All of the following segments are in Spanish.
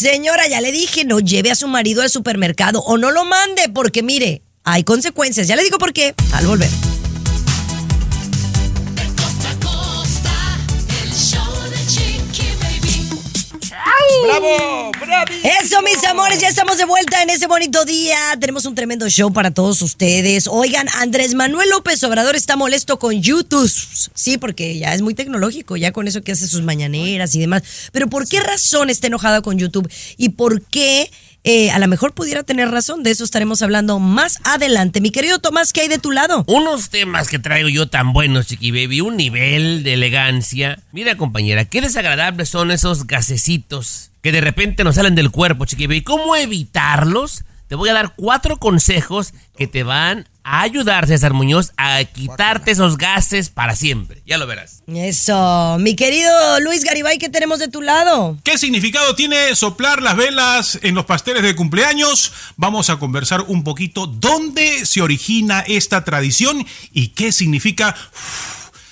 Señora, ya le dije, no lleve a su marido al supermercado o no lo mande, porque mire, hay consecuencias. Ya le digo por qué al volver. ¡Bravo! ¡Bravo! Eso, mis amores, ya estamos de vuelta en ese bonito día. Tenemos un tremendo show para todos ustedes. Oigan, Andrés Manuel López Obrador está molesto con YouTube. Sí, porque ya es muy tecnológico, ya con eso que hace sus mañaneras y demás. Pero ¿por qué razón está enojado con YouTube? ¿Y por qué? Eh, a lo mejor pudiera tener razón, de eso estaremos hablando más adelante. Mi querido Tomás, ¿qué hay de tu lado? Unos temas que traigo yo tan buenos, Chiqui Baby, un nivel de elegancia. Mira, compañera, qué desagradables son esos gasecitos que de repente nos salen del cuerpo, Chiqui Baby. ¿Cómo evitarlos? Te voy a dar cuatro consejos que te van a ayudar, César Muñoz, a quitarte esos gases para siempre. Ya lo verás. Eso, mi querido Luis Garibay, ¿qué tenemos de tu lado? ¿Qué significado tiene soplar las velas en los pasteles de cumpleaños? Vamos a conversar un poquito dónde se origina esta tradición y qué significa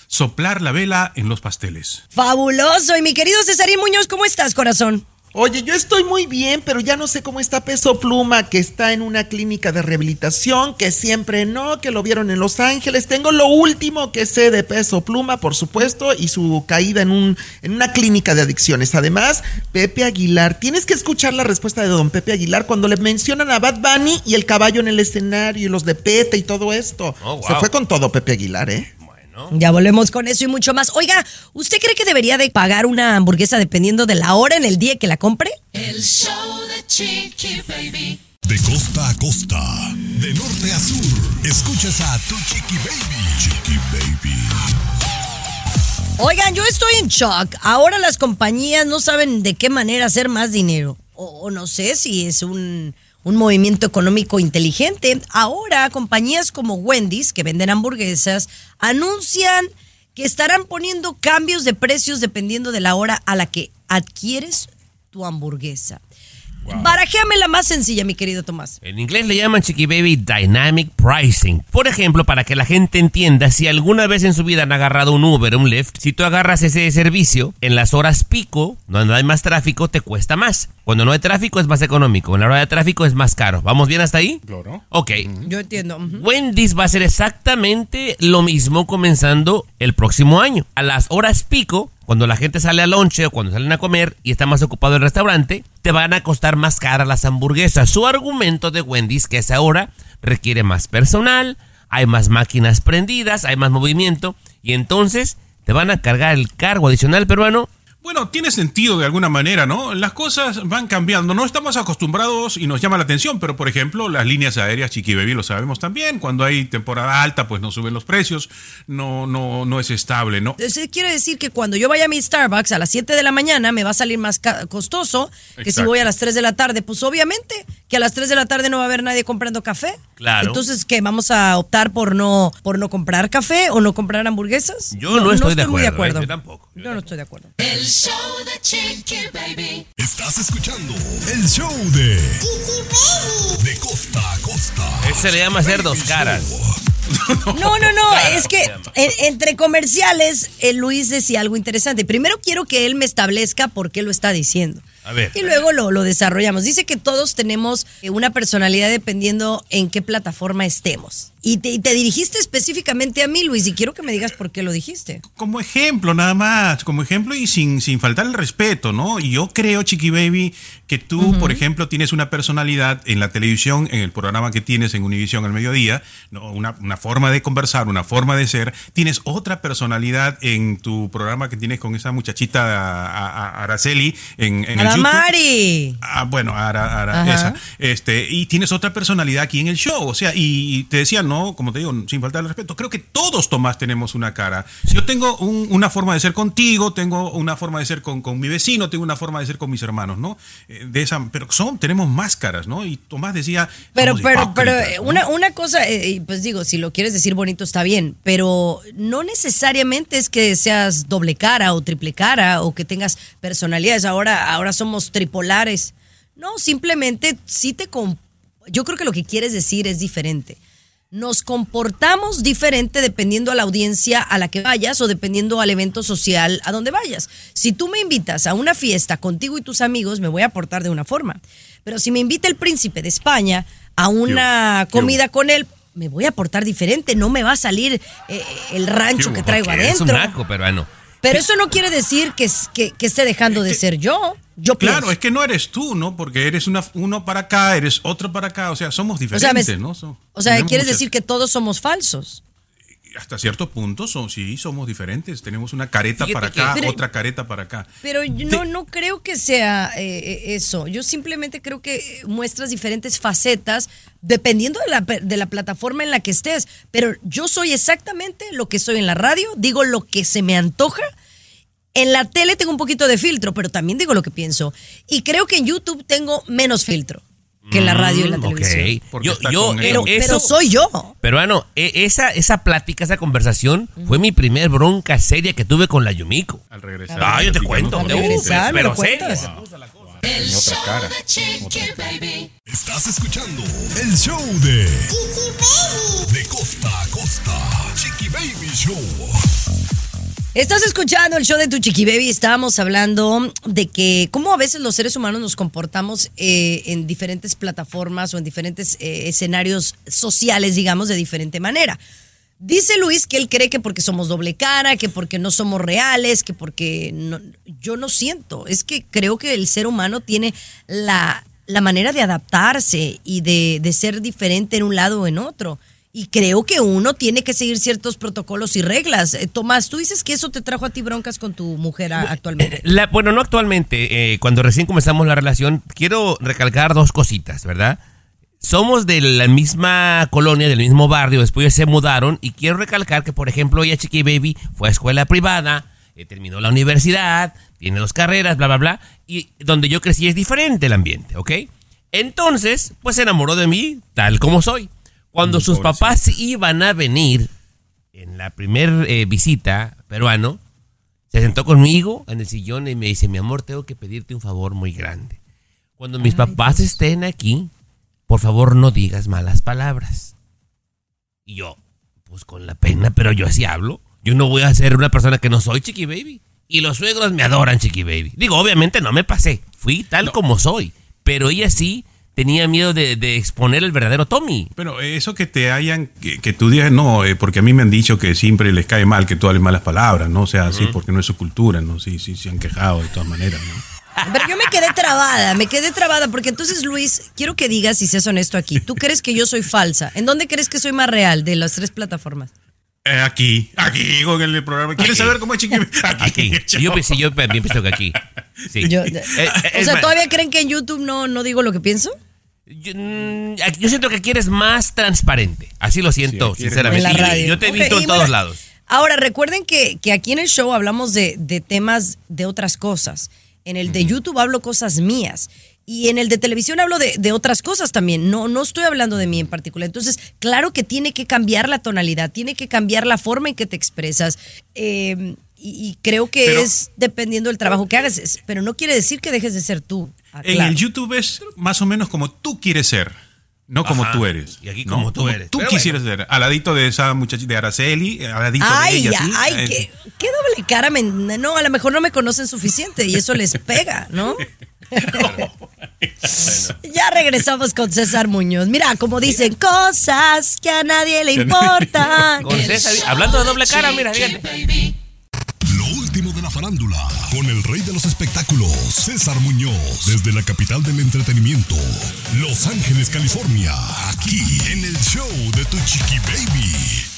soplar la vela en los pasteles. Fabuloso. Y mi querido Cesarín Muñoz, ¿cómo estás, corazón? Oye, yo estoy muy bien, pero ya no sé cómo está Peso Pluma, que está en una clínica de rehabilitación, que siempre no, que lo vieron en Los Ángeles. Tengo lo último que sé de Peso Pluma, por supuesto, y su caída en, un, en una clínica de adicciones. Además, Pepe Aguilar, tienes que escuchar la respuesta de don Pepe Aguilar cuando le mencionan a Bad Bunny y el caballo en el escenario y los de Pete y todo esto. Oh, wow. Se fue con todo Pepe Aguilar, ¿eh? Ya volvemos con eso y mucho más. Oiga, ¿usted cree que debería de pagar una hamburguesa dependiendo de la hora en el día que la compre? El show de Chiqui Baby. De costa a costa, de norte a sur, escuchas a tu chiqui baby. Chiqui baby. Oigan, yo estoy en shock. Ahora las compañías no saben de qué manera hacer más dinero. O, o no sé si es un, un movimiento económico inteligente. Ahora compañías como Wendy's, que venden hamburguesas, anuncian que estarán poniendo cambios de precios dependiendo de la hora a la que adquieres tu hamburguesa. Barajéame la más sencilla, mi querido Tomás. En inglés le llaman Chiqui Baby Dynamic Pricing. Por ejemplo, para que la gente entienda, si alguna vez en su vida han agarrado un Uber, un Lyft, si tú agarras ese servicio, en las horas pico, donde hay más tráfico, te cuesta más. Cuando no hay tráfico es más económico. En la hora de tráfico es más caro. ¿Vamos bien hasta ahí? Claro. Ok. Yo entiendo. ujú. Wendy's va a hacer exactamente lo mismo comenzando el próximo año. A las horas pico, cuando la gente sale al lonche o cuando salen a comer y está más ocupado el restaurante, te van a costar más caras las hamburguesas. Su argumento de Wendy's que a esa hora requiere más personal, hay más máquinas prendidas, hay más movimiento y entonces te van a cargar el cargo adicional peruano Bueno, tiene sentido de alguna manera, ¿no? Las cosas van cambiando. No estamos acostumbrados y nos llama la atención, pero por ejemplo, las líneas aéreas Chiqui Baby lo sabemos también. Cuando hay temporada alta, pues no suben los precios, no, no, no es estable, ¿no? Eso quiere decir que cuando yo vaya a mi Starbucks a las 7 de la mañana me va a salir más costoso que si voy a las 3 de la tarde. Pues obviamente que a las 3 de la tarde no va a haber nadie comprando café. Claro. Entonces, ¿qué? ¿Vamos a optar por no, por no comprar café o no comprar hamburguesas? Yo no estoy de muy de acuerdo, acuerdo. ¿eh? Yo tampoco, yo Yo no estoy de acuerdo. El show de Chiqui Baby. Estás escuchando el show de De costa a costa. Ese le llama hacer dos caras. No, no, no, Claro, es que entre comerciales, eh, Luis decía algo interesante. Primero quiero que él me establezca por qué lo está diciendo. A ver. Y luego lo, lo desarrollamos. Dice que todos tenemos eh, una personalidad dependiendo en qué plataforma estemos. Y te, y te dirigiste específicamente a mí, Luis, y quiero que me digas por qué lo dijiste. Como ejemplo, nada más, como ejemplo y sin, sin faltar el respeto, ¿no? Y yo creo, Chiqui Baby, que tú, por ejemplo, tienes una personalidad en la televisión, en el programa que tienes en Univisión al mediodía, ¿no? una, una forma de conversar, una forma de ser. Tienes otra personalidad en tu programa que tienes con esa muchachita a- a- Araceli en, en el YouTube. Mari. Ah, bueno, Ara, Ara, esa. Este, y tienes otra personalidad aquí en el show. O sea, y, y te decía, no, como te digo, sin faltar el respeto, creo que todos, Tomás, tenemos una cara. Yo tengo un- una forma de ser contigo, tengo una forma de ser con, con mi vecino, tengo una forma de ser con mis hermanos, ¿no? Eh, De esa, pero son, tenemos máscaras, ¿no? Y Tomás decía. Pero, pero, pero eh, ¿no? una, una cosa, eh, y pues digo, si lo quieres decir bonito está bien, pero no necesariamente es que seas doble cara o triple cara o que tengas personalidades. Ahora, ahora somos tripolares. No, simplemente sí te... Yo creo que lo que quieres decir es diferente. Nos comportamos diferente dependiendo a la audiencia a la que vayas o dependiendo al evento social a donde vayas. Si tú me invitas a una fiesta contigo y tus amigos, me voy a portar de una forma. Pero si me invita el príncipe de España a una Yo- yo- comida con él, me voy a portar diferente. No me va a salir eh, el rancho Yo- que traigo Porque Es un adentro. naco peruano. Pero eso no quiere decir que, que, que esté dejando de ser yo. Yo Claro, pienso. es que no eres tú, ¿no? Porque eres una, uno para acá, eres otro para acá. O sea, somos O sea, diferentes, me- ¿no? So- o sea, quieres muchas- decir que todos somos falsos. Hasta cierto punto, son, sí, somos diferentes. Tenemos una careta Fíjate para que- acá, Pero- otra careta para acá. Pero yo no, no creo que sea eh, eso. Yo simplemente creo que muestras diferentes facetas dependiendo de la, de la plataforma en la que estés. Pero yo soy exactamente lo que soy en la radio, digo lo que se me antoja. En la tele tengo un poquito de filtro, pero también digo lo que pienso. Y creo que en YouTube tengo menos filtro que la radio y la Mm, televisión. ok. Porque Yo, yo, Pero, eso, pero soy yo. Peruano, e- esa, esa plática, esa conversación fue mi primer bronca seria que tuve con la Yumiko. Al regresar. Ah, yo te cuento. Al regresar, me pero seria. El otra show cara. de Chiqui Baby. Estás escuchando el show de De costa a costa. Chiqui Baby Show. Estás escuchando el show de Tu Chiqui Baby. Estábamos hablando de que cómo a veces los seres humanos nos comportamos eh, en diferentes plataformas o en diferentes eh, escenarios sociales, digamos, de diferente manera. Dice Luis que él cree que porque somos doble cara, que porque no somos reales, que porque yo no siento. Es que creo que el ser humano tiene la, la manera de adaptarse y de, de ser diferente en un lado o en otro. Y creo que uno tiene que seguir ciertos protocolos y reglas. Eh, Tomás, tú dices que eso te trajo a ti broncas con tu mujer a- actualmente. La- bueno, no actualmente. eh, cuando recién comenzamos la relación, quiero recalcar dos cositas, ¿verdad? Somos de la misma colonia, del mismo barrio, después se mudaron y quiero recalcar que, por ejemplo, ella, Chiqui Baby, fue a escuela privada, eh, terminó la universidad, tiene dos carreras, bla, bla, bla, y donde yo crecí es diferente el ambiente, ¿ok? Entonces, pues se enamoró de mí tal como soy. Cuando sus pobrecito. papás iban a venir en la primer eh, visita peruano, se sentó conmigo en el sillón y me dice, mi amor, tengo que pedirte un favor muy grande. Cuando mis papás estén aquí, por favor no digas malas palabras. Y yo, pues con la pena, pero yo así hablo. Yo no voy a ser una persona que no soy, Chiqui Baby. Y los suegros me adoran, Chiqui Baby. Digo, obviamente no me pasé. Fui tal como soy. Pero ella sí tenía miedo de, de exponer el verdadero Tommy. Pero eso que te hayan, que, que tú digas, no, eh, porque a mí me han dicho que siempre les cae mal que tú hables malas palabras, ¿no? O sea, así, porque no es su cultura, ¿no? Sí, sí, se han quejado de todas maneras, ¿no? Pero yo me quedé trabada, me quedé trabada, porque entonces, Luis, quiero que digas, si seas honesto aquí, ¿tú crees que yo soy falsa? ¿En dónde crees que soy más real de las tres plataformas? Eh, aquí, aquí con el programa. ¿Quieres Aquí. saber cómo es Chiqui? Aquí. Yo pensé, yo también pienso que aquí. Sí. Yo- Eh, eh, o sea, ¿todavía creen que en YouTube no, no digo lo que pienso? Yo, mm, yo siento que aquí eres más transparente. Así lo siento, sinceramente. Y. Yo te he visto en todos bueno, lados. Ahora, recuerden que, que aquí en el show hablamos de, de temas de otras cosas. En el de YouTube hablo cosas mías. Y en el de televisión hablo de, de otras cosas también. No, no estoy hablando de mí en particular. Entonces, claro que tiene que cambiar la tonalidad, tiene que cambiar la forma en que te expresas. Eh, y, y creo que Pero- es dependiendo del trabajo que hagas. Pero no quiere decir que dejes de ser tú. Ah, En claro. el YouTube es más o menos como tú quieres ser, no como Ajá. tú eres. Y aquí ¿no? como tú eres. Tú Pero quisieras ser. Al ladito de esa muchachita de Araceli, al ladito de Ay, ella. ya, ¿sí? ay, Eh, qué, qué doble cara. me- no, a lo mejor no me conocen suficiente y eso les pega, ¿no? ya regresamos con César Muñoz. Mira, como dicen, cosas que a nadie le importan. César, hablando de doble cara, mira, fíjate. Baby. Lo último de la farándula, con el rey de los espectáculos, César Muñoz, desde la capital del entretenimiento, Los Ángeles, California, aquí en el show de Tu Chiqui Baby.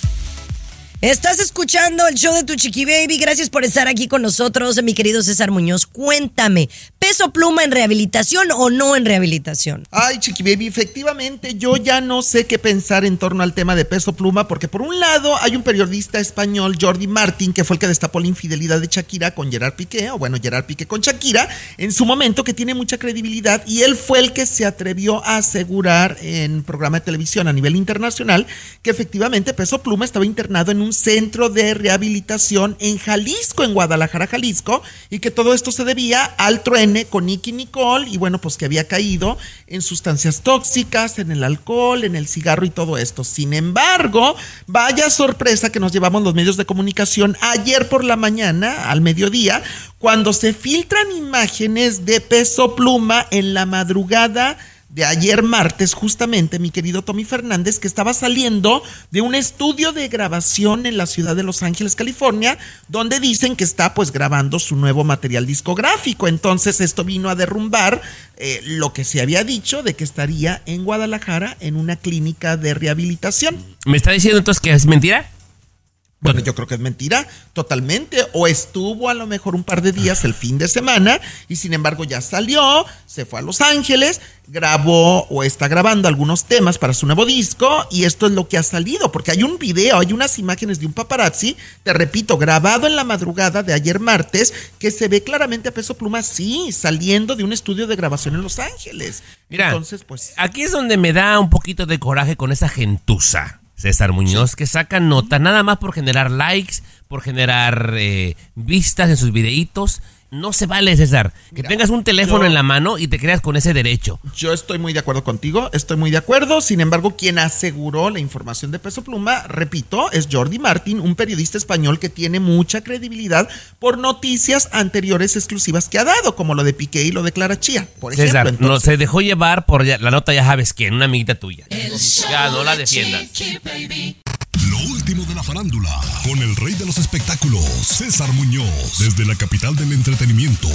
Estás escuchando el show de tu chiqui baby. Gracias por estar aquí con nosotros, mi querido César Muñoz. Cuéntame, ¿peso pluma en rehabilitación o no en rehabilitación? Ay, Chiqui Baby, efectivamente yo ya no sé qué pensar en torno al tema de peso pluma, porque por un lado hay un periodista español, Jordi Martin, que fue el que destapó la infidelidad de Shakira con Gerard Piqué, o bueno, Gerard Piqué con Shakira, en su momento, que tiene mucha credibilidad, y él fue el que se atrevió a asegurar en programa de televisión a nivel internacional que efectivamente Peso Pluma estaba internado en un centro de rehabilitación en Jalisco, en Guadalajara, Jalisco, y que todo esto se debía al truene con Nicky Nicole y bueno, pues que había caído en sustancias tóxicas, en el alcohol, en el cigarro y todo esto. Sin embargo, vaya sorpresa que nos llevamos los medios de comunicación ayer por la mañana, al mediodía, cuando se filtran imágenes de peso pluma en la madrugada de ayer martes, justamente, mi querido Tommy Fernández, que estaba saliendo de un estudio de grabación en la ciudad de Los Ángeles, California, donde dicen que está pues grabando su nuevo material discográfico. Entonces esto vino a derrumbar eh, lo que se había dicho de que estaría en Guadalajara en una clínica de rehabilitación. ¿Me está diciendo entonces que es mentira? Bueno, yo creo que es mentira, totalmente. O estuvo a lo mejor un par de días el fin de semana y sin embargo ya salió, se fue a Los Ángeles, grabó o está grabando algunos temas para su nuevo disco y esto es lo que ha salido, porque hay un video, hay unas imágenes de un paparazzi, te repito, grabado en la madrugada de ayer martes, que se ve claramente a peso pluma, sí, saliendo de un estudio de grabación en Los Ángeles. Mira, Entonces, pues... Aquí es donde me da un poquito de coraje con esa gentuza. César Muñoz, que saca nota nada más por generar likes, por generar eh, vistas en sus videitos. No se vale, César. Que Mira, tengas un teléfono yo- en la mano y te creas con ese derecho. Yo estoy muy de acuerdo contigo, estoy muy de acuerdo. Sin embargo, quien aseguró la información de Peso Pluma, repito, es Jordi Martín, un periodista español que tiene mucha credibilidad por noticias anteriores exclusivas que ha dado, como lo de Piqué y lo de Clara Chía, por ejemplo. César, no, Entonces, se dejó llevar por la nota, ya sabes quién, una amiguita tuya. Ya, no la de defiendas. La farándula, con el rey de los espectáculos, César Muñoz, desde la capital del entretenimiento,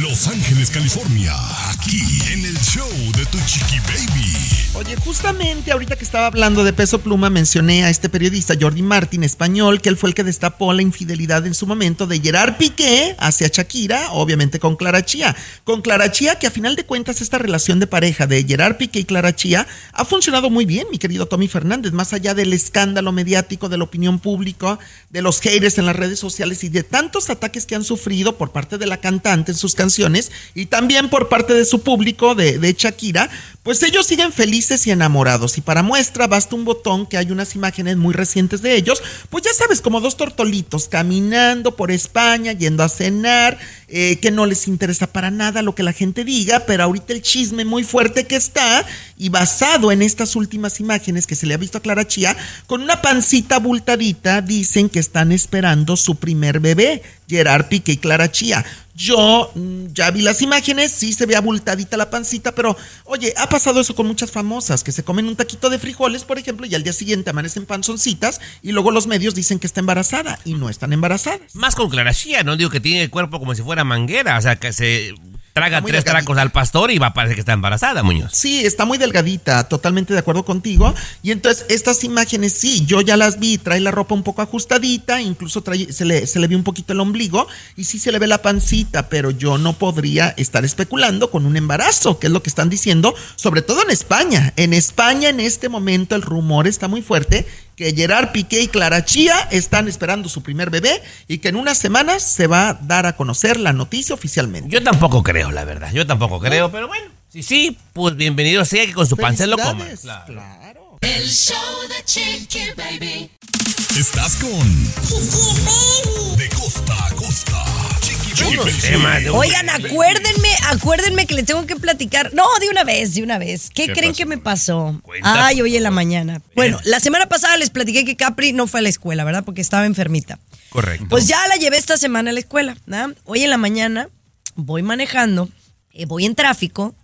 Los Ángeles, California, aquí en el show de Tu Chiqui Baby. Oye, justamente ahorita que estaba hablando de Peso Pluma, mencioné a este periodista Jordi Martín, español, que él fue el que destapó la infidelidad en su momento de Gerard Piqué hacia Shakira, obviamente con Clara Chía. Con Clara Chía, que a final de cuentas esta relación de pareja de Gerard Piqué y Clara Chía ha funcionado muy bien, mi querido Tommy Fernández, más allá del escándalo mediático, de la opinión pública, de los haters en las redes sociales y de tantos ataques que han sufrido por parte de la cantante en sus canciones y también por parte de su público, de, de Shakira, pues ellos siguen felices y enamorados. Y para muestra basta un botón que hay unas imágenes muy recientes de ellos, pues ya sabes, como dos tortolitos caminando por España, yendo a cenar, eh, que no les interesa para nada lo que la gente diga, pero ahorita el chisme muy fuerte que está y basado en estas últimas imágenes que se le ha visto a Clara Chía, con una pancita abultadita, dicen que están esperando su primer bebé, Gerard Piqué y Clara Chía. Yo mm, ya vi las imágenes, sí se ve abultadita la pancita, pero oye, ha pasado eso con muchas famosas que se comen un taquito de frijoles, por ejemplo, y al día siguiente amanecen panzoncitas y luego los medios dicen que está embarazada y no están embarazadas. Más con clarachía, no digo que tiene el cuerpo como si fuera manguera, o sea, que se traga tres delgadita. tracos al pastor y va a parecer que está embarazada, Muñoz. Sí, está muy delgadita, totalmente de acuerdo contigo. Y entonces estas imágenes, sí, yo ya las vi, trae la ropa un poco ajustadita, incluso trae, se, le, se le ve un poquito el ombligo y sí se le ve la pancita, pero yo no podría estar especulando con un embarazo, que es lo que están diciendo, sobre todo en España. En España en este momento el rumor está muy fuerte que Gerard Piqué y Clara Chía están esperando su primer bebé y que en unas semanas se va a dar a conocer la noticia oficialmente. Yo tampoco creo, la verdad. Yo tampoco creo, pero bueno. Sí, sí, pues bienvenido sea que con su pan se lo coma. Felicidades, Claro. claro. El show de Chiqui Baby. Estás con De costa a costa, Temas de un- Oigan, acuérdenme, acuérdenme que les tengo que platicar. No, de una vez, de una vez. ¿Qué, ¿Qué creen pasó? que me pasó? Cuenta, Ay, hoy en la mañana. Bueno, la semana pasada les platiqué que Capri no fue a la escuela, ¿verdad? Porque estaba enfermita. Correcto. Pues ya la llevé esta semana a la escuela. ¿verdad? Hoy en la mañana voy manejando, eh, voy en tráfico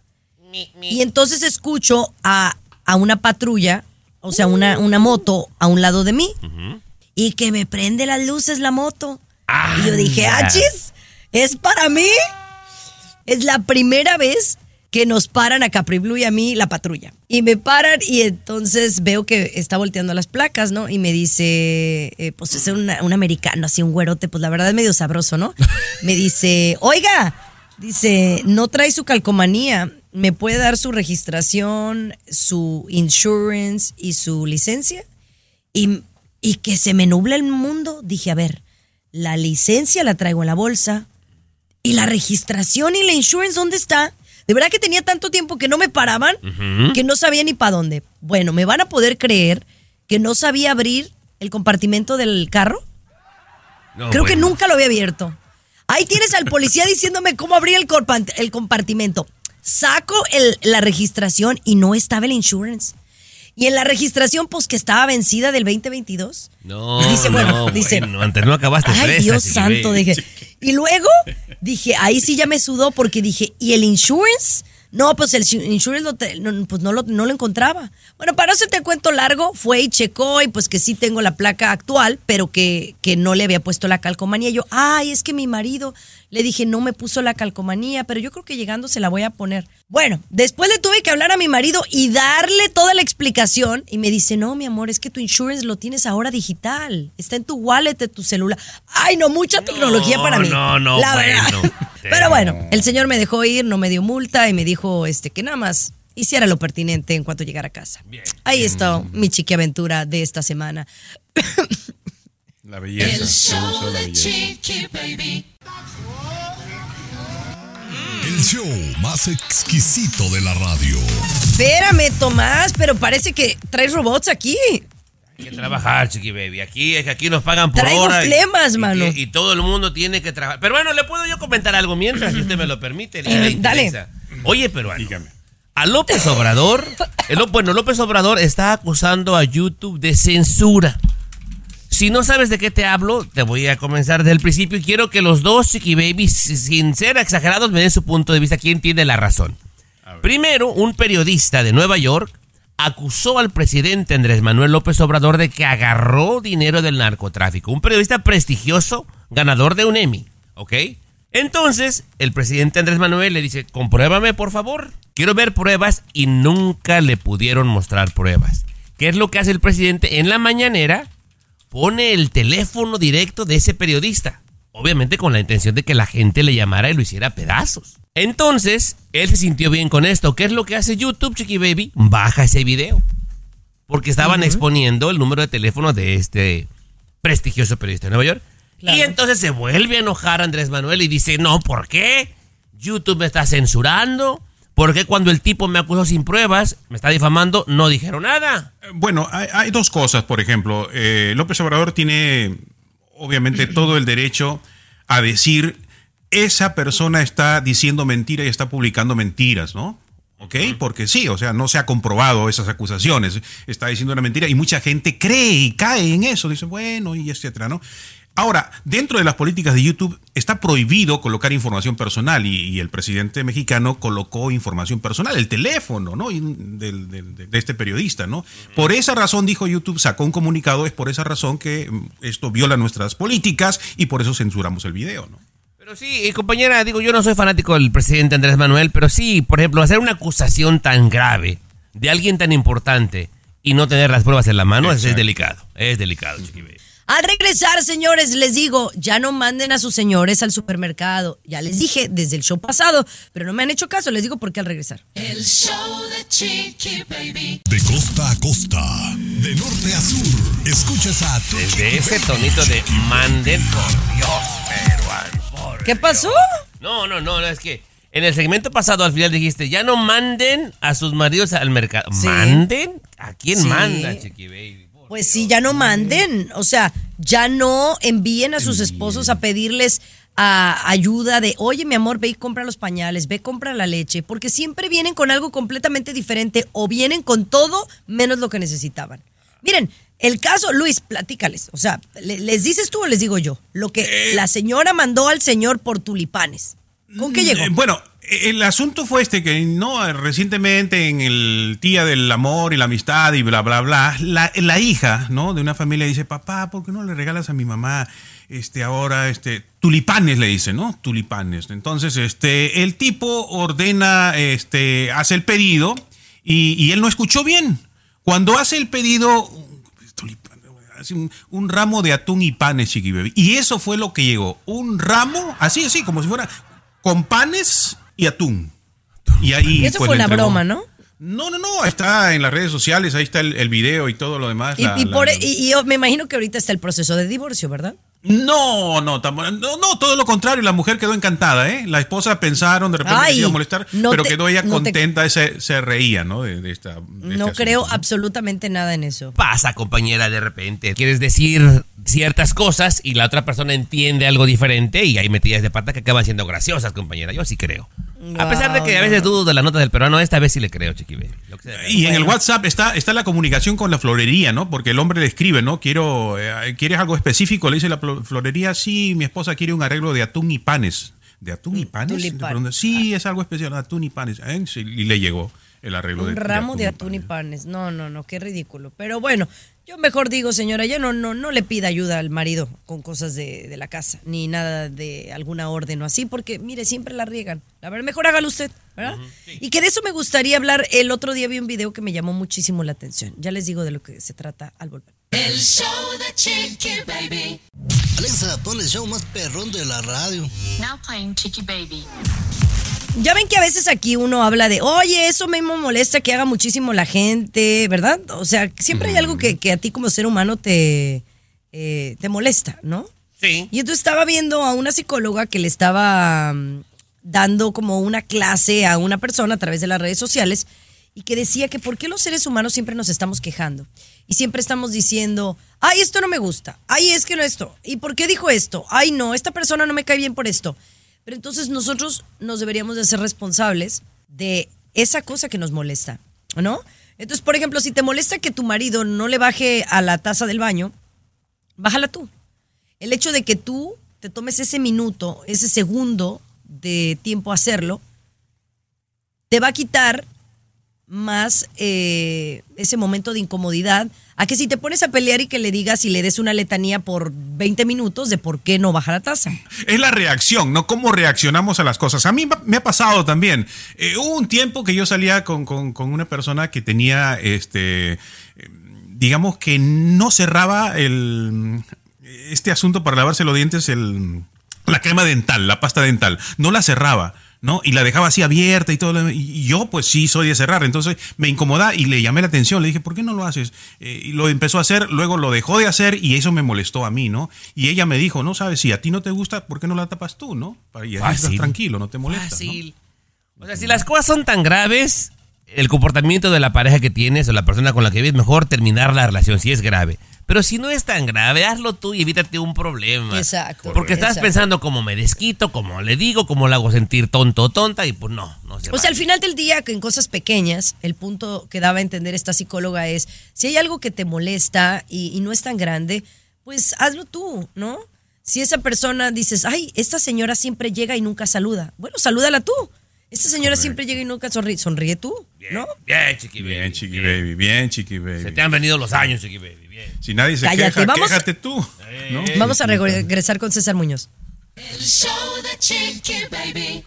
y entonces escucho a, a una patrulla, o sea, una, una moto a un lado de mí y que me prende las luces la moto. Y yo dije, achis, ¿es para mí? Es la primera vez que nos paran a Capri Blue y a mí la patrulla. Y me paran y entonces veo que está volteando las placas, ¿no? Y me dice, eh, pues es un americano, así un güerote, pues la verdad es medio sabroso, ¿no? Me dice, oiga, dice, no trae su calcomanía, ¿me puede dar su registración, su insurance y su licencia? Y, y que se me nubla el mundo. Dije, a ver, la licencia la traigo en la bolsa. ¿Y la registración y la insurance dónde está? De verdad que tenía tanto tiempo que no me paraban que no sabía ni para dónde. Bueno, ¿me van a poder creer que no sabía abrir el compartimento del carro? No, Creo que nunca lo había abierto. Ahí tienes al policía diciéndome cómo abrir el, compa- el compartimento. Saco el- la registración y no estaba el insurance. Y en la registración, pues que estaba vencida del 2022. No, Dice, bueno, no, dice- bueno, antes no acabaste Ay, Dios santo, dije. Y luego dije, ahí sí ya me sudó porque dije, ¿y el insurance? No, pues el insurance lo te- no, pues no lo, no lo encontraba. Bueno, para no hacerte cuento largo, fue y checó y pues que sí tengo la placa actual, pero que, que no le había puesto la calcomanía. Yo, ay, es que mi marido, le dije, no me puso la calcomanía, pero yo creo que llegando se la voy a poner. Bueno, después le tuve que hablar a mi marido y darle toda la explicación y me dice, no, mi amor, es que tu insurance lo tienes ahora digital, está en tu wallet de tu celular. Ay, no, mucha tecnología para mí. no, no, la verdad. bueno. Pero bueno, el señor me dejó ir, no me dio multa y me dijo este que nada más hiciera lo pertinente en cuanto llegara a casa. Ahí está mi chiqui aventura de esta semana. La belleza. El show la de belleza. Chiqui Baby. El show más exquisito de la radio. Espérame, Tomás, pero parece que traes robots aquí. Hay que trabajar, Chiqui Baby. Aquí, es que aquí nos pagan por Traigo hora. y- flemas, y, mano. Y, todo el mundo tiene que trabajar. Pero bueno, ¿le puedo yo comentar algo mientras, si usted me lo permite? Eh, dale. Oye, peruano. Dígame. A López Obrador, el, bueno, López Obrador está acusando a YouTube de censura. Si no sabes de qué te hablo, te voy a comenzar desde el principio y quiero que los dos Chiqui Babies, sin ser exagerados, me den su punto de vista. ¿Quién tiene la razón? Primero, un periodista de Nueva York acusó al presidente Andrés Manuel López Obrador de que agarró dinero del narcotráfico. Un periodista prestigioso, ganador de un Emmy, ¿ok? Entonces, el presidente Andrés Manuel le dice, compruébame por favor. Quiero ver pruebas y nunca le pudieron mostrar pruebas. ¿Qué es lo que hace el presidente? En la mañanera pone el teléfono directo de ese periodista. Obviamente con la intención de que la gente le llamara y lo hiciera a pedazos. Entonces, él se sintió bien con esto. ¿Qué es lo que hace YouTube, Chiqui Baby? Baja ese video. Porque estaban exponiendo el número de teléfono de este prestigioso periodista de Nueva York. Claro. Y entonces se vuelve a enojar Andrés Manuel y dice, no, ¿por qué? YouTube me está censurando. ¿Por qué cuando el tipo me acusó sin pruebas, me está difamando, no dijeron nada? Bueno, hay, hay dos cosas, por ejemplo. Eh, López Obrador tiene, obviamente, todo el derecho a decir, esa persona está diciendo mentira y está publicando mentiras, ¿no? ¿Ok? Porque sí, o sea, no se ha comprobado esas acusaciones. Está diciendo una mentira y mucha gente cree y cae en eso. Dice, bueno, y etcétera, ¿no? Ahora, dentro de las políticas de YouTube está prohibido colocar información personal y, y el presidente mexicano colocó información personal, el teléfono, ¿no? De, de este periodista, ¿no? Por esa razón, dijo YouTube, sacó un comunicado, es por esa razón que mm, esto viola nuestras políticas y por eso censuramos el video, ¿no? Pero sí, eh, compañera, digo, yo no soy fanático del presidente Andrés Manuel, pero sí, por ejemplo, hacer una acusación tan grave de alguien tan importante y no tener las pruebas en la mano es, es delicado. Es delicado, Chiqui Baby. Al regresar, señores, les digo, ya no manden a sus señores al supermercado. Ya les dije desde el show pasado, pero no me han hecho caso. Les digo por qué al regresar. El show de Chiqui Baby. De costa a costa, de norte a sur, escuchas a tu Desde ese tonito de manden, por Dios, peruano, por ¿Qué pasó? No, no, no, no, es que en el segmento pasado al final dijiste, ya no manden a sus maridos al mercado. Sí. ¿Manden? ¿A quién Sí. manda, Chiqui Baby? Pues sí, ya no manden. O sea, ya no envíen a sus esposos a pedirles a ayuda de, oye, mi amor, ve y compra los pañales, ve, compra la leche, porque siempre vienen con algo completamente diferente o vienen con todo menos lo que necesitaban. Miren, el caso, Luis, platícales. O sea, ¿le- ¿les dices tú o les digo yo? Lo que la señora mandó al señor por tulipanes. ¿Con qué llegó? Eh, bueno, el asunto fue este que no recientemente en el día del amor y la amistad y bla bla bla, la, la hija, ¿no? de una familia dice, "Papá, ¿por qué no le regalas a mi mamá este ahora este tulipanes le dice, ¿no? Tulipanes." Entonces, este el tipo ordena este hace el pedido y, y él no escuchó bien. Cuando hace el pedido un ramo de atún y panes, Chiqui Baby. Y eso fue lo que llegó. Un ramo, así, así, como si fuera con panes y atún. Y ahí. Y eso pues, fue una entregó. broma, ¿no? No, no, no, está en las redes sociales, ahí está el, el video y todo lo demás. Y, la- y la- por- y- y yo me imagino que ahorita está el proceso de divorcio, ¿verdad? No, no, no, no, todo lo contrario, la mujer quedó encantada, ¿eh? La esposa pensaron de repente que Ay, iba a molestar, no pero te- quedó ella no te- contenta, se, se reía, ¿no? De, de esta. de No este creo absolutamente nada en eso. Pasa, compañera, de repente. Quieres decir ciertas cosas y la otra persona entiende algo diferente y hay metidas de pata que acaban siendo graciosas, compañera. Yo sí creo. A pesar de que a veces dudo de la nota del peruano, esta vez sí le creo, chiqui. baby. Lo que sea. Y en el WhatsApp está, está la comunicación con la florería, ¿no? Porque el hombre le escribe, ¿no? Quiero, eh, ¿quieres algo específico? Le dice la florería, sí, mi esposa quiere un arreglo de atún y panes. ¿De atún y panes? pregunta, sí, es algo especial, atún y panes. ¿eh? Sí, y le llegó el arreglo Un de, ramo de atún y panes. No, no, no, qué ridículo. Pero bueno, yo mejor digo, señora, ya no, no, no le pida ayuda al marido con cosas de, de la casa, ni nada de alguna orden o así, porque mire, siempre la riegan. La verdad, mejor hágalo usted, ¿verdad? Y que de eso me gustaría hablar. El otro día vi un video que me llamó muchísimo la atención. Ya les digo de lo que se trata al volver. El show de Chiqui Baby. Alexa, pon el show más perrón de la radio. Now playing Chicky Baby. Ya ven que a veces aquí uno habla de, oye, eso mismo molesta que haga muchísimo la gente, ¿verdad? O sea, siempre hay algo que, que a ti como ser humano te, eh, te molesta, ¿no? Sí. Y entonces estaba viendo a una psicóloga que le estaba mm, dando como una clase a una persona a través de las redes sociales y que decía que por qué los seres humanos siempre nos estamos quejando y siempre estamos diciendo, ay, esto no me gusta, ay, es que no esto, ¿y por qué dijo esto? Ay, no, esta persona no me cae bien por esto. Pero entonces nosotros nos deberíamos de ser responsables de esa cosa que nos molesta, ¿no? Entonces, por ejemplo, si te molesta que tu marido no le baje a la taza del baño, bájala tú. El hecho de que tú te tomes ese minuto, ese segundo de tiempo a hacerlo, te va a quitar más eh, ese momento de incomodidad a que si te pones a pelear y que le digas y le des una letanía por 20 minutos de por qué no baja la taza. Es la reacción, ¿no? Cómo reaccionamos a las cosas. A mí me ha pasado también. Eh, hubo un tiempo que yo salía con, con- con una persona que tenía, este, digamos que no cerraba el, este asunto para lavarse los dientes, el, la crema dental, la pasta dental. No la cerraba. ¿No? Y la dejaba así abierta y todo. lo- Y yo, pues sí, soy de cerrar. Entonces me incomodaba y le llamé la atención. Le dije, ¿por qué no lo haces? Eh, y lo empezó a hacer, luego lo dejó de hacer y eso me molestó a mí, ¿no? Y ella me dijo, no sabes, si a ti no te gusta, ¿por qué no la tapas tú, no? Para- Y así estás tranquilo, no te molesta. ¿no? Fácil. O sea, si las cosas son tan graves, el comportamiento de la pareja que tienes o la persona con la que vives, mejor terminar la relación si es grave. Pero si no es tan grave, hazlo tú y evítate un problema. Exacto. Porque estás Exacto. pensando cómo me desquito, cómo le digo, cómo le hago sentir tonto o tonta y pues no, no se O sea, al final del día, que en cosas pequeñas, el punto que daba a entender esta psicóloga es, si hay algo que te molesta y, y no es tan grande, pues hazlo tú, ¿no? Si esa persona dices, ay, esta señora siempre llega y nunca saluda, bueno, salúdala tú. Esta señora siempre llega y nunca sonríe, sonríe tú, ¿no? Bien, chiqui baby. Bien, chiqui baby, bien, chiqui Se baby. te han venido los años, chiqui baby. Bien. Si nadie se Cállate, queja, vamos quéjate tú. ¿no? Vamos a regresar con César Muñoz. El show de Chiqui Baby.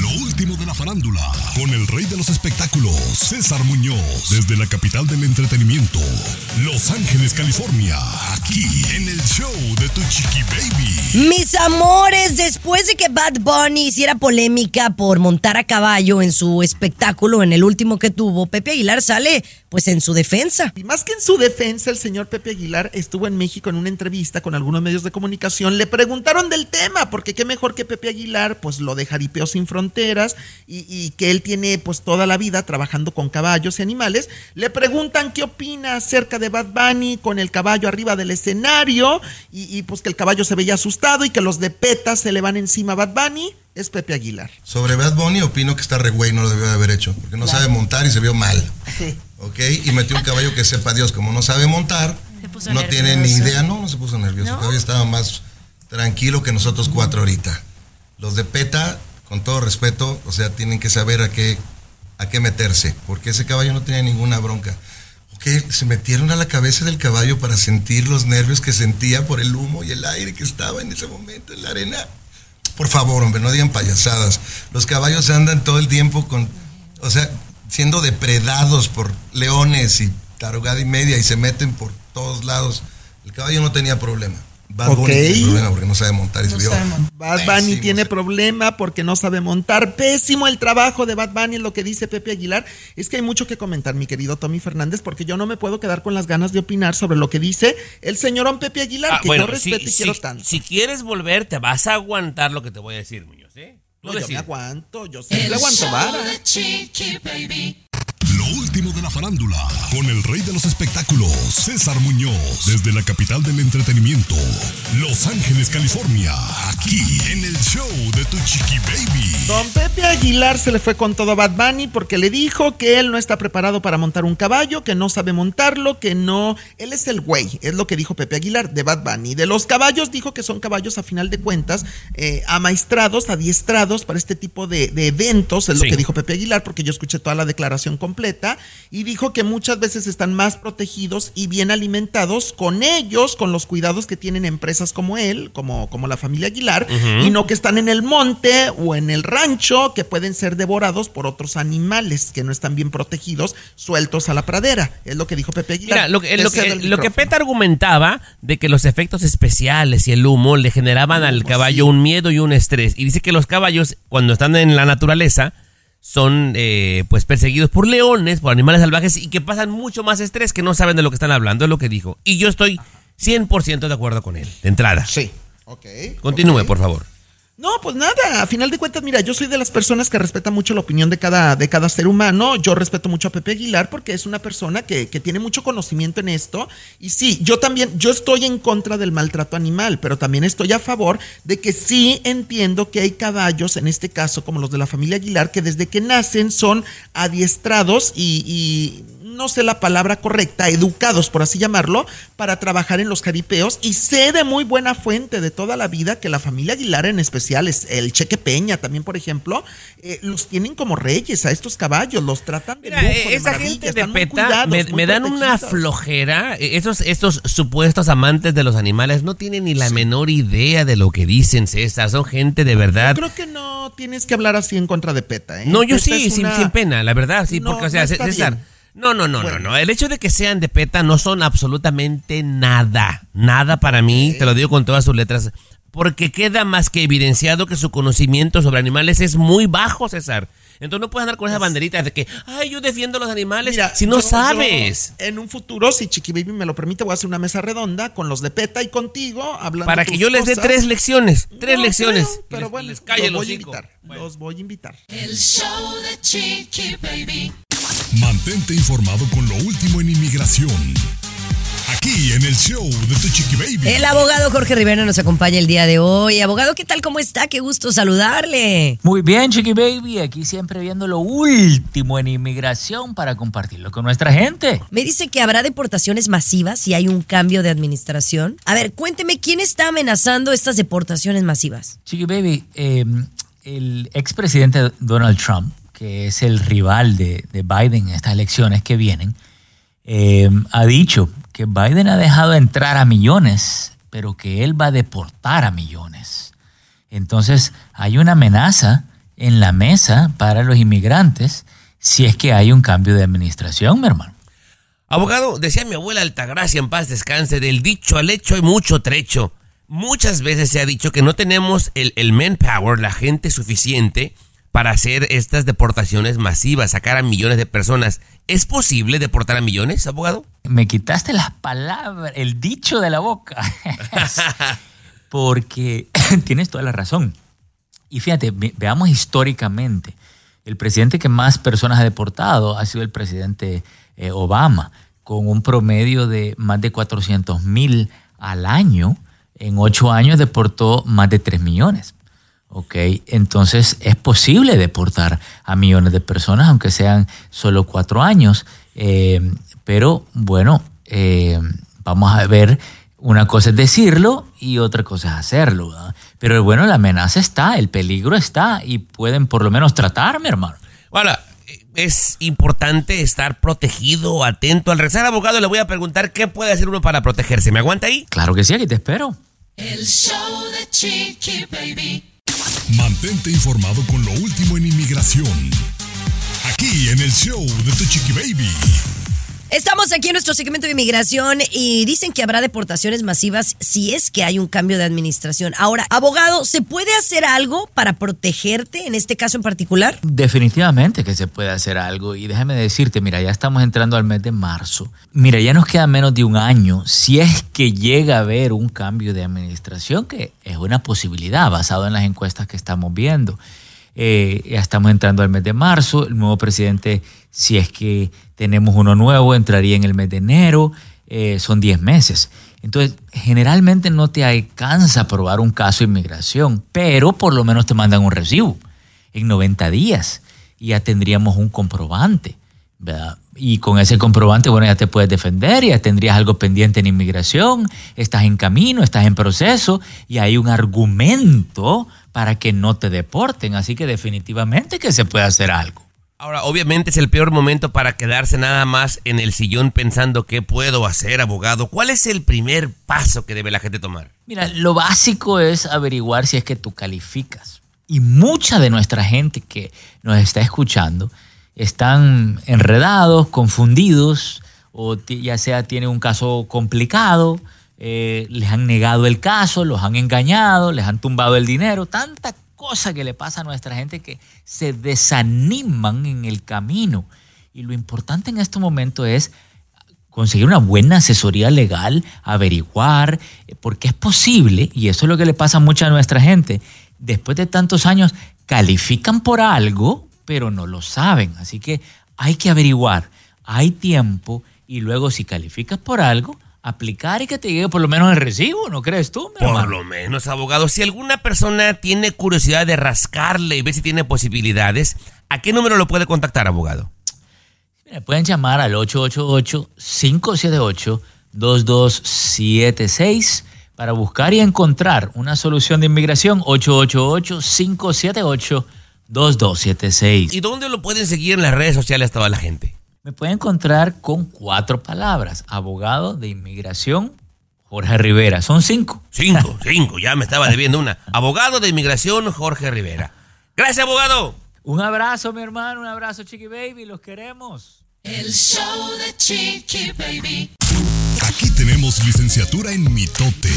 Lo último de la farándula, con el rey de los espectáculos, César Muñoz, desde la capital del entretenimiento, Los Ángeles, California, aquí en el show de Tu Chiqui Baby. Mis amores, después de que Bad Bunny hiciera polémica por montar a caballo en su espectáculo, en el último que tuvo, Pepe Aguilar sale pues en su defensa. Y más que en su defensa, el señor Pepe Aguilar estuvo en México en una entrevista con algunos medios de comunicación. Le preguntaron del tema, porque qué mejor que Pepe Aguilar, pues lo de Jaripeo Sin Fronteras y, y que él tiene pues toda la vida trabajando con caballos y animales. Le preguntan qué opina acerca de Bad Bunny con el caballo arriba del escenario y, y, pues que el caballo se veía asustado y que los de PETA se le van encima a Bad Bunny. Es Pepe Aguilar. Sobre Bad Bunny opino que está re güey, no lo debió de haber hecho, porque no sabe montar y se vio mal. Sí. ¿Ok? Y metió un caballo que sepa Dios, como no sabe montar, Se puso no tiene ni idea, no, no se puso nervioso. El caballo estaba más tranquilo que nosotros cuatro ahorita. Los de PETA, con todo respeto, o sea, tienen que saber a qué, a qué meterse, porque ese caballo no tenía ninguna bronca. Ok, se metieron a la cabeza del caballo para sentir los nervios que sentía por el humo y el aire que estaba en ese momento en la arena. Por favor, hombre, no digan payasadas. Los caballos andan todo el tiempo con, o sea, siendo depredados por leones y tarugada y media y se meten por todos lados. El caballo no tenía problema. Bad. Bunny tiene problema porque no sabe montar y se. Bad Bunny pésimo. tiene problema porque no sabe montar. Pésimo el trabajo de Bad Bunny, lo que dice Pepe Aguilar. Es que hay mucho que comentar, mi querido Tommy Fernández, porque yo no me puedo quedar con las ganas de opinar sobre lo que dice el señorón Pepe Aguilar, Ah, que bueno, yo si, respeto y si- quiero tanto. si quieres volver, te vas a aguantar lo que te voy a decir, Muñoz, ¿eh? Tú No, yo me aguanto, yo siempre aguanto vara. Lo último de la farándula, con el rey de los espectáculos, César Muñoz, desde la capital del entretenimiento, Los Ángeles, California, aquí en el show de Tu Chiqui Baby. Don Pepe Aguilar se le fue con todo a Bad Bunny porque le dijo que él no está preparado para montar un caballo, que no sabe montarlo, que no. Él es el güey, es lo que dijo Pepe Aguilar de Bad Bunny. De los caballos, dijo que son caballos a final de cuentas, eh, amaestrados, adiestrados para este tipo de, de eventos, es Sí. lo que dijo Pepe Aguilar, porque yo escuché toda la declaración completa, y dijo que muchas veces están más protegidos y bien alimentados con ellos, con los cuidados que tienen empresas como él, como, como la familia Aguilar, y no que están en el monte o en el rancho, que pueden ser devorados por otros animales que no están bien protegidos, sueltos a la pradera. Es lo que dijo Pepe Aguilar. Mira, lo que, lo que, lo. Peta argumentaba de que los efectos especiales y el humo le generaban al Humo, caballo sí. un miedo y un estrés. Y dice que los caballos, cuando están en la naturaleza, son eh, pues perseguidos por leones, por animales salvajes y que pasan mucho más estrés que no saben de lo que están hablando, es lo que dijo. Y yo estoy 100% de acuerdo con él, de entrada. Sí. Ok. Continúe, por favor. No, pues nada, a final de cuentas, mira, yo soy de las personas que respeta mucho la opinión de cada, de cada ser humano. Yo respeto mucho a Pepe Aguilar porque es una persona que, que tiene mucho conocimiento en esto. Y sí, yo también, yo estoy en contra del maltrato animal, pero también estoy a favor de que sí entiendo que hay caballos, en este caso, como los de la familia Aguilar, que desde que nacen son adiestrados y, y no sé la palabra correcta, educados, por así llamarlo, para trabajar en los jaripeos. Y sé de muy buena fuente de toda la vida que la familia Aguilar en especial, es el Cheque Peña también, por ejemplo, eh, los tienen como reyes a estos caballos, los tratan de Mira, lujo, eh, de esa gente de PETA cuidados, me, dan una flojera. Eh, Esos, estos supuestos amantes de los animales no tienen ni la menor idea de lo que dicen, César. Son gente de verdad. Creo que no tienes que hablar así en contra de PETA. ¿eh? No, yo PETA sí, sin, una- sin pena, la verdad, sí, No, porque, o sea, no César. bien. No, no, no, Bueno. no, no. El hecho de que sean de PETA no son absolutamente nada. Nada para mí, te lo digo con todas sus letras. Porque queda más que evidenciado que su conocimiento sobre animales es muy bajo, César. Entonces no puedes andar con esas banderitas de que, ay, yo defiendo los animales. Mira, si no yo- sabes. yo en un futuro, si Chiqui Baby me lo permite, voy a hacer una mesa redonda con los de PETA y contigo, hablando Para que yo les dé tres lecciones. Tres No lecciones. creo, pero les- bueno, les calle los los voy a invitar. Los voy a invitar. El show de Chiqui Baby. Mantente informado con lo último en inmigración. Aquí en el show de Tu Chiqui Baby. El abogado Jorge Rivera nos acompaña el día de hoy. Abogado, ¿qué tal? ¿Cómo está? Qué gusto saludarle. Muy bien, Chiqui Baby, aquí siempre viendo lo último en inmigración para compartirlo con nuestra gente. Me dice que habrá deportaciones masivas si hay un cambio de administración. A ver, cuénteme, ¿quién está amenazando estas deportaciones masivas? Chiqui Baby, eh, el expresidente Donald Trump, que es el rival de, de Biden en estas elecciones que vienen, eh, ha dicho que Biden ha dejado entrar a millones, pero que él va a deportar a millones. Entonces, hay una amenaza en la mesa para los inmigrantes si es que hay un cambio de administración, mi hermano. Abogado, decía mi abuela Altagracia en paz descanse, del dicho al hecho hay mucho trecho. Muchas veces se ha dicho que no tenemos el, el manpower, la gente suficiente para hacer estas deportaciones masivas, sacar a millones de personas. ¿Es posible deportar a millones, abogado? Me quitaste las palabras, el dicho de la boca. Porque tienes toda la razón. Y fíjate, ve- veamos históricamente. El presidente que más personas ha deportado ha sido el presidente eh, Obama, con un promedio de más de 400 mil al año. En ocho años deportó más de 3 millones. Ok, entonces es posible deportar a millones de personas, aunque sean solo cuatro años. Eh, pero bueno, eh, vamos a ver, una cosa es decirlo y otra cosa es hacerlo. ¿verdad? Pero bueno, la amenaza está, el peligro está y pueden por lo menos tratarme, hermano. Ahora, es importante estar protegido, atento. Al regresar, abogado, le voy a preguntar qué puede hacer uno para protegerse. ¿Me aguanta ahí? Claro que sí, aquí te espero. El show de Chiqui Baby. Mantente informado con lo último en inmigración. Aquí en el show de Tu Chiqui Baby. Estamos aquí en nuestro segmento de inmigración y dicen que habrá deportaciones masivas si es que hay un cambio de administración. Ahora, abogado, ¿se puede hacer algo para protegerte en este caso en particular? Definitivamente que se puede hacer algo y déjame decirte, mira, ya estamos entrando al mes de marzo. Mira, ya nos queda menos de un año. Si es que llega a haber un cambio de administración, que es una posibilidad basado en las encuestas que estamos viendo. Eh, ya estamos entrando al mes de marzo. El nuevo presidente, si es que tenemos uno nuevo, entraría en el mes de enero. Eh, son 10 meses. Entonces, generalmente no te alcanza a aprobar un caso de inmigración, pero por lo menos te mandan un recibo en 90 días y ya tendríamos un comprobante. ¿verdad? Y con ese comprobante, bueno, ya te puedes defender, ya tendrías algo pendiente en inmigración, estás en camino, estás en proceso y hay un argumento para que no te deporten. Así que definitivamente que se puede hacer algo. Ahora, obviamente es el peor momento para quedarse nada más en el sillón pensando qué puedo hacer, abogado. ¿Cuál es el primer paso que debe la gente tomar? Mira, lo básico es averiguar si es que tú calificas. Y mucha de nuestra gente que nos está escuchando están enredados, confundidos, o ya sea tienen un caso complicado, eh, les han negado el caso, los han engañado, les han tumbado el dinero, tanta cosa que le pasa a nuestra gente que se desaniman en el camino. Y lo importante en este momento es conseguir una buena asesoría legal, averiguar, eh, porque es posible, y eso es lo que le pasa a mucha de nuestra gente, después de tantos años califican por algo, pero no lo saben. Así que hay que averiguar, hay tiempo, y luego si calificas por algo, aplicar y que te llegue por lo menos el recibo, ¿no crees tú? mi Por hermano? lo menos, abogado, si alguna persona tiene curiosidad de rascarle y ver si tiene posibilidades, ¿a qué número lo puede contactar, abogado? Mira, pueden llamar al 888-578-2276 para buscar y encontrar una solución de inmigración. 888-578-2276. ¿Y dónde lo pueden seguir en las redes sociales toda la gente? Me pueden encontrar con cuatro palabras. Abogado de inmigración, Jorge Rivera. Son cinco. Cinco, cinco, ya me estaba debiendo una. Abogado de inmigración, Jorge Rivera. Gracias, abogado. Un abrazo, mi hermano. Un abrazo, Chiqui Baby. Los queremos. El show de Chiqui Baby. Aquí tenemos licenciatura en mitote.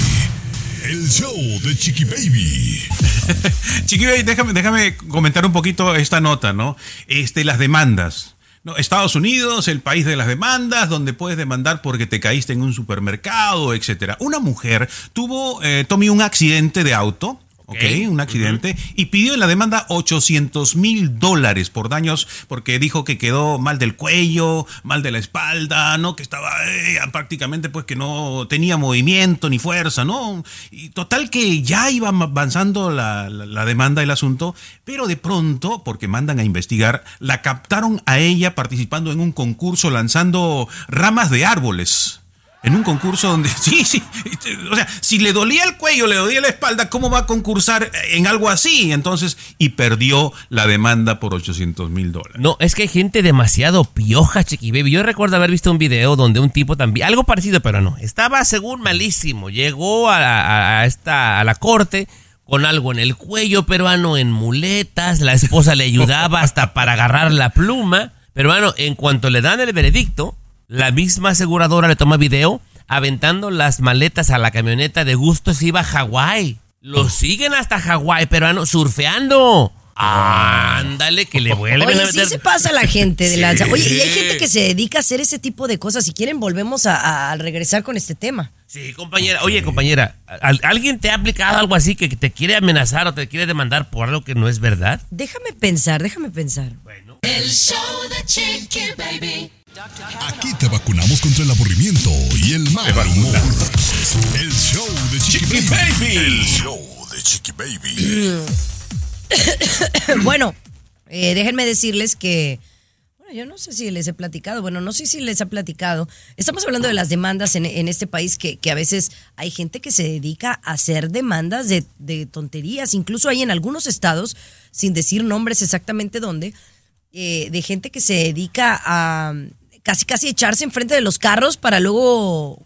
El show de Chiqui Baby. Chiqui Baby, déjame, déjame comentar un poquito esta nota, ¿no? Este, las demandas. No, Estados Unidos, el país de las demandas, donde puedes demandar porque te caíste en un supermercado, etcétera. Una mujer tuvo, eh, un accidente de auto. Ok, un accidente. Y pidió en la demanda 800 mil dólares por daños porque dijo que quedó mal del cuello, mal de la espalda, ¿no? Que estaba eh, prácticamente pues que no tenía movimiento ni fuerza, ¿no? Y total que ya iba avanzando la, la- la demanda del asunto, pero de pronto, porque mandan a investigar, la captaron a ella participando en un concurso lanzando ramas de árboles. En un concurso donde, sí, sí, o sea, si le dolía el cuello, le dolía la espalda, ¿cómo va a concursar en algo así? Entonces, y perdió la demanda por 800 mil dólares. No, es que hay gente demasiado pioja, Chiqui Baby. Yo recuerdo haber visto un video donde un tipo también, algo parecido, pero no, estaba según malísimo. Llegó a, a- a esta, a la corte con algo en el cuello, peruano en muletas. La esposa le ayudaba hasta para agarrar la pluma. Pero bueno, en cuanto le dan el veredicto, la misma aseguradora le toma video aventando las maletas a la camioneta de gusto se iba a Hawái. Lo siguen hasta Hawái, peruano, surfeando. Ándale, que le vuelven a meter. sí se pasa la gente de Sí. lanza. Oye, y hay gente que se dedica a hacer ese tipo de cosas. Si quieren, volvemos a, a- a regresar con este tema. Sí, compañera. Oye, compañera, ¿al- ¿alguien te ha aplicado algo así que te quiere amenazar o te quiere demandar por algo que no es verdad? Déjame pensar, déjame pensar. El show de Chiqui Baby. Aquí te vacunamos contra el aburrimiento y el mal humor. El show de Chiqui, Baby. El show de Chiqui Baby. bueno, eh, déjenme decirles que, bueno, yo no sé si les he platicado, bueno, no sé si les ha platicado. Estamos hablando de las demandas en, en este país que, que a veces hay gente que se dedica a hacer demandas de, de tonterías, incluso hay en algunos estados, sin decir nombres exactamente dónde, eh, de gente que se dedica a casi casi echarse enfrente de los carros para luego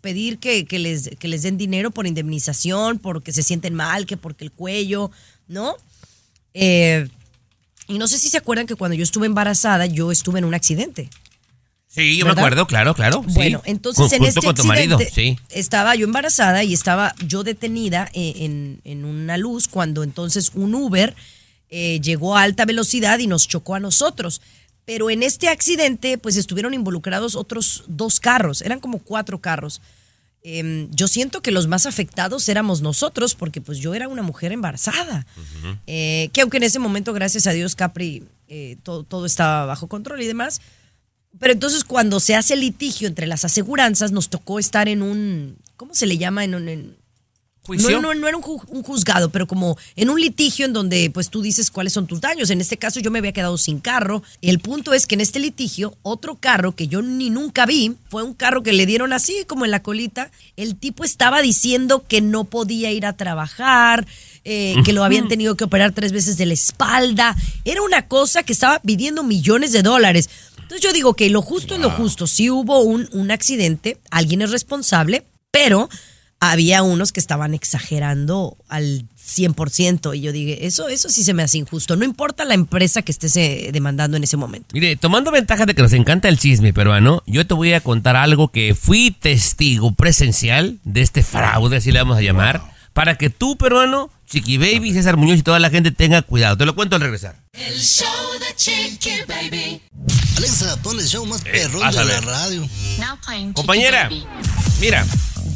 pedir que, que les, que les den dinero por indemnización, porque se sienten mal, que porque el cuello, ¿no? Eh, y no sé si se acuerdan que cuando yo estuve embarazada, yo estuve en un accidente. Sí, yo me acuerdo, claro, claro. sí. Bueno, entonces en este con tu marido, accidente sí. estaba yo embarazada y estaba yo detenida eh, en, en una luz cuando entonces un Uber eh, llegó a alta velocidad y nos chocó a nosotros. Pero en este accidente pues estuvieron involucrados otros dos carros, eran como cuatro carros. Em, yo siento que los más afectados éramos nosotros porque pues yo era una mujer embarazada. Eh, que aunque en ese momento, gracias a Dios, Capri, eh, todo, todo estaba bajo control y demás. Pero entonces cuando se hace litigio entre las aseguranzas, nos tocó estar en un, ¿cómo se le llama? En un... en- ¿Juicio? no, no, no era un, ju- un juzgado, pero como en un litigio en donde pues tú dices cuáles son tus daños. En este caso yo me había quedado sin carro. El punto es que en este litigio, otro carro que yo ni nunca vi, fue un carro que le dieron así como en la colita. El tipo estaba diciendo que no podía ir a trabajar, eh, que lo habían tenido que operar tres veces de la espalda. Era una cosa que estaba pidiendo millones de dólares. Entonces yo digo que lo justo es lo justo. Sí hubo un, un accidente, alguien es responsable, pero había unos que estaban exagerando al 100% y yo dije, eso, eso sí se me hace injusto. No importa la empresa que estés eh, demandando en ese momento. Mire, tomando ventaja de que nos encanta el chisme peruano, yo te voy a contar algo que fui testigo presencial de este fraude, así le vamos a llamar, para que tú, peruano, Chiqui Baby, César Muñoz y toda la gente tenga cuidado. Te lo cuento al regresar. El show de Chiqui Baby. Alexa, pon el show más perrón de la radio. Now Compañera, Baby. mira,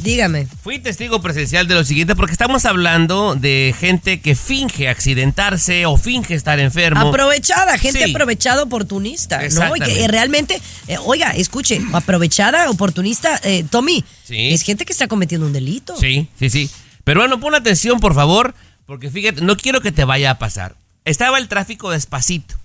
Dígame. fui testigo presencial de lo siguiente porque estamos hablando de gente que finge accidentarse o finge estar enfermo. Aprovechada, gente Sí. aprovechada oportunista, ¿no? Y que eh, realmente, eh, oiga, escuche, aprovechada, oportunista, eh, Tommy, Sí. es gente que está cometiendo un delito. Sí, sí, sí. Peruano, pon atención, por favor, porque fíjate, no quiero que te vaya a pasar. Estaba el tráfico despacito.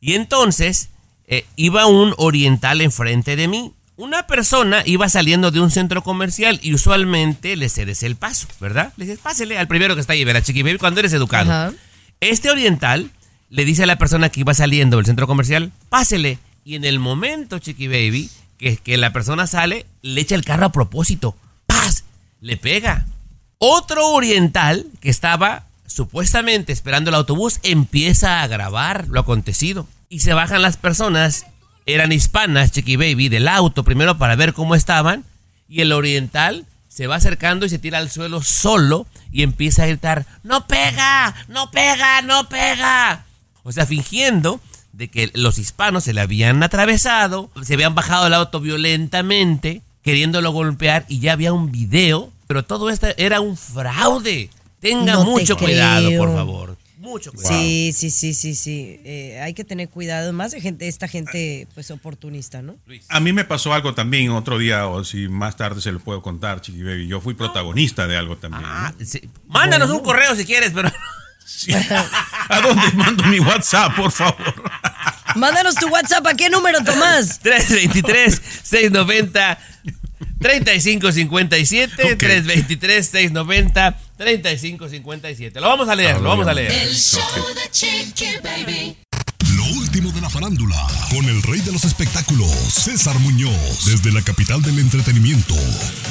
Y entonces eh, iba un oriental enfrente de mí. Una persona iba saliendo de un centro comercial y usualmente le cedes el paso, ¿verdad? Le dices, pásele al primero que está ahí, verá, chiqui baby, cuando eres educado. Ajá. Este oriental le dice a la persona que iba saliendo del centro comercial, pásele. Y en el momento, chiqui baby, que, que la persona sale, le echa el carro a propósito. ¡Paz! Le pega. Otro oriental que estaba supuestamente esperando el autobús empieza a grabar lo acontecido. Y se bajan las personas, eran hispanas, chiqui baby, del auto primero para ver cómo estaban. Y el oriental se va acercando y se tira al suelo solo y empieza a gritar, no pega, no pega, no pega. O sea, fingiendo de que los hispanos se le habían atravesado, se habían bajado del auto violentamente, queriéndolo golpear y ya había un video, pero todo esto era un fraude. Tenga No mucho cuidado, por favor. Mucho cuidado. Sí, sí, sí, sí, sí. Eh, hay que tener cuidado. Más de gente, esta gente, pues, oportunista, ¿no? A mí me pasó algo también otro día, o si más tarde se lo puedo contar, Chiqui Baby. Yo fui protagonista de algo también. ¿no? Ah, sí. Mándanos un correo si quieres, pero... ¿A dónde mando mi WhatsApp, por favor? Mándanos tu WhatsApp. ¿A qué número, Tomás? 323-690. 3557 Ok. 323 690 3557. Lo vamos a leer, lo vamos a leer. El show de Chiqui Baby. Último de la farándula, con el rey de los espectáculos, César Muñoz, desde la capital del entretenimiento,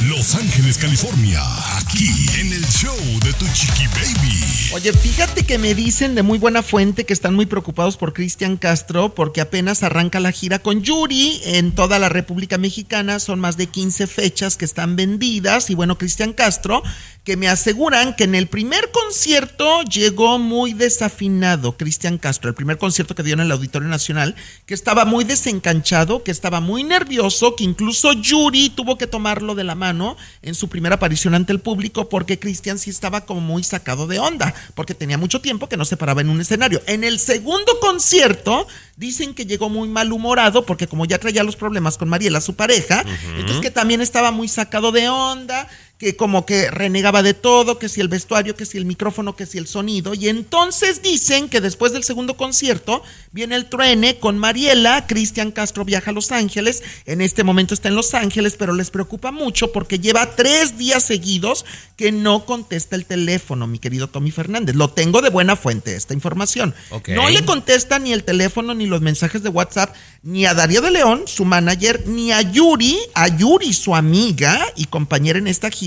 Los Ángeles, California, aquí en el show de tu chiqui baby. Oye, fíjate que me dicen de muy buena fuente que están muy preocupados por Cristian Castro porque apenas arranca la gira con Yuri en toda la República Mexicana. Son más de 15 fechas que están vendidas. Y bueno, Cristian Castro, que me aseguran que en el primer concierto llegó muy desafinado. Cristian Castro, el primer concierto que dio en el Auditorio Nacional, que estaba muy desencanchado, que estaba muy nervioso, que incluso Yuri tuvo que tomarlo de la mano en su primera aparición ante el público porque Cristian sí estaba como muy sacado de onda, porque tenía mucho tiempo que no se paraba en un escenario. En el segundo concierto dicen que llegó muy malhumorado porque como ya traía los problemas con Mariela, su pareja, entonces que también estaba muy sacado de onda, que como que renegaba de todo, que si el vestuario, que si el micrófono, que si el sonido. Y entonces dicen que después del segundo concierto viene el truene con Mariela, Cristian Castro viaja a Los Ángeles, en este momento está en Los Ángeles, pero les preocupa mucho porque lleva tres días seguidos que no contesta el teléfono, mi querido Tommy Fernández. Lo tengo de buena fuente, esta información. No le contesta ni el teléfono, ni los mensajes de WhatsApp, ni a Darío de León, su manager, ni a Yuri, a Yuri, su amiga y compañera en esta gira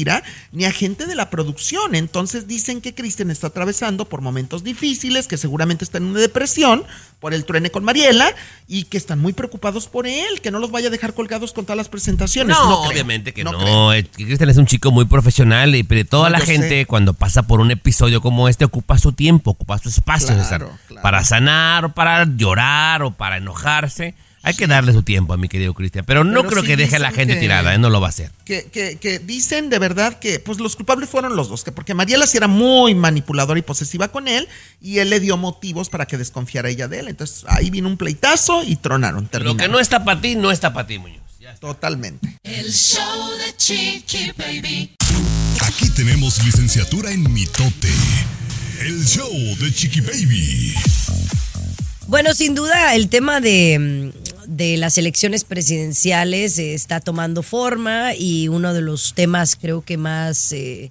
Ni a gente de la producción. Entonces dicen que Cristian está atravesando por momentos difíciles, que seguramente está en una depresión por el truene con Mariela y que están muy preocupados por él, que no los vaya a dejar colgados con todas las presentaciones. No, No creo, obviamente que no. Cristian es un chico muy profesional y pero toda No, la gente sé. cuando pasa por un episodio como este ocupa su tiempo, ocupa su espacio, Claro, César, claro. para sanar o para llorar o para enojarse. Hay que darle su tiempo a mi querido Cristian, pero no Pero creo sí que deje a la gente que- tirada, ¿eh? no lo va a hacer. Que, que- que dicen de verdad que pues los culpables fueron los dos, que porque Mariela sí era muy manipuladora y posesiva con él y él le dio motivos para que desconfiara ella de él. Entonces ahí vino un pleitazo y tronaron. Lo Terminaron. que no está para ti, no está para ti, Muñoz. Totalmente. El show de Chiqui Baby. Aquí tenemos licenciatura en mitote. El show de Chiqui Baby. Bueno, sin duda el tema de, mm, de las elecciones presidenciales eh, está tomando forma y uno de los temas creo que más, eh,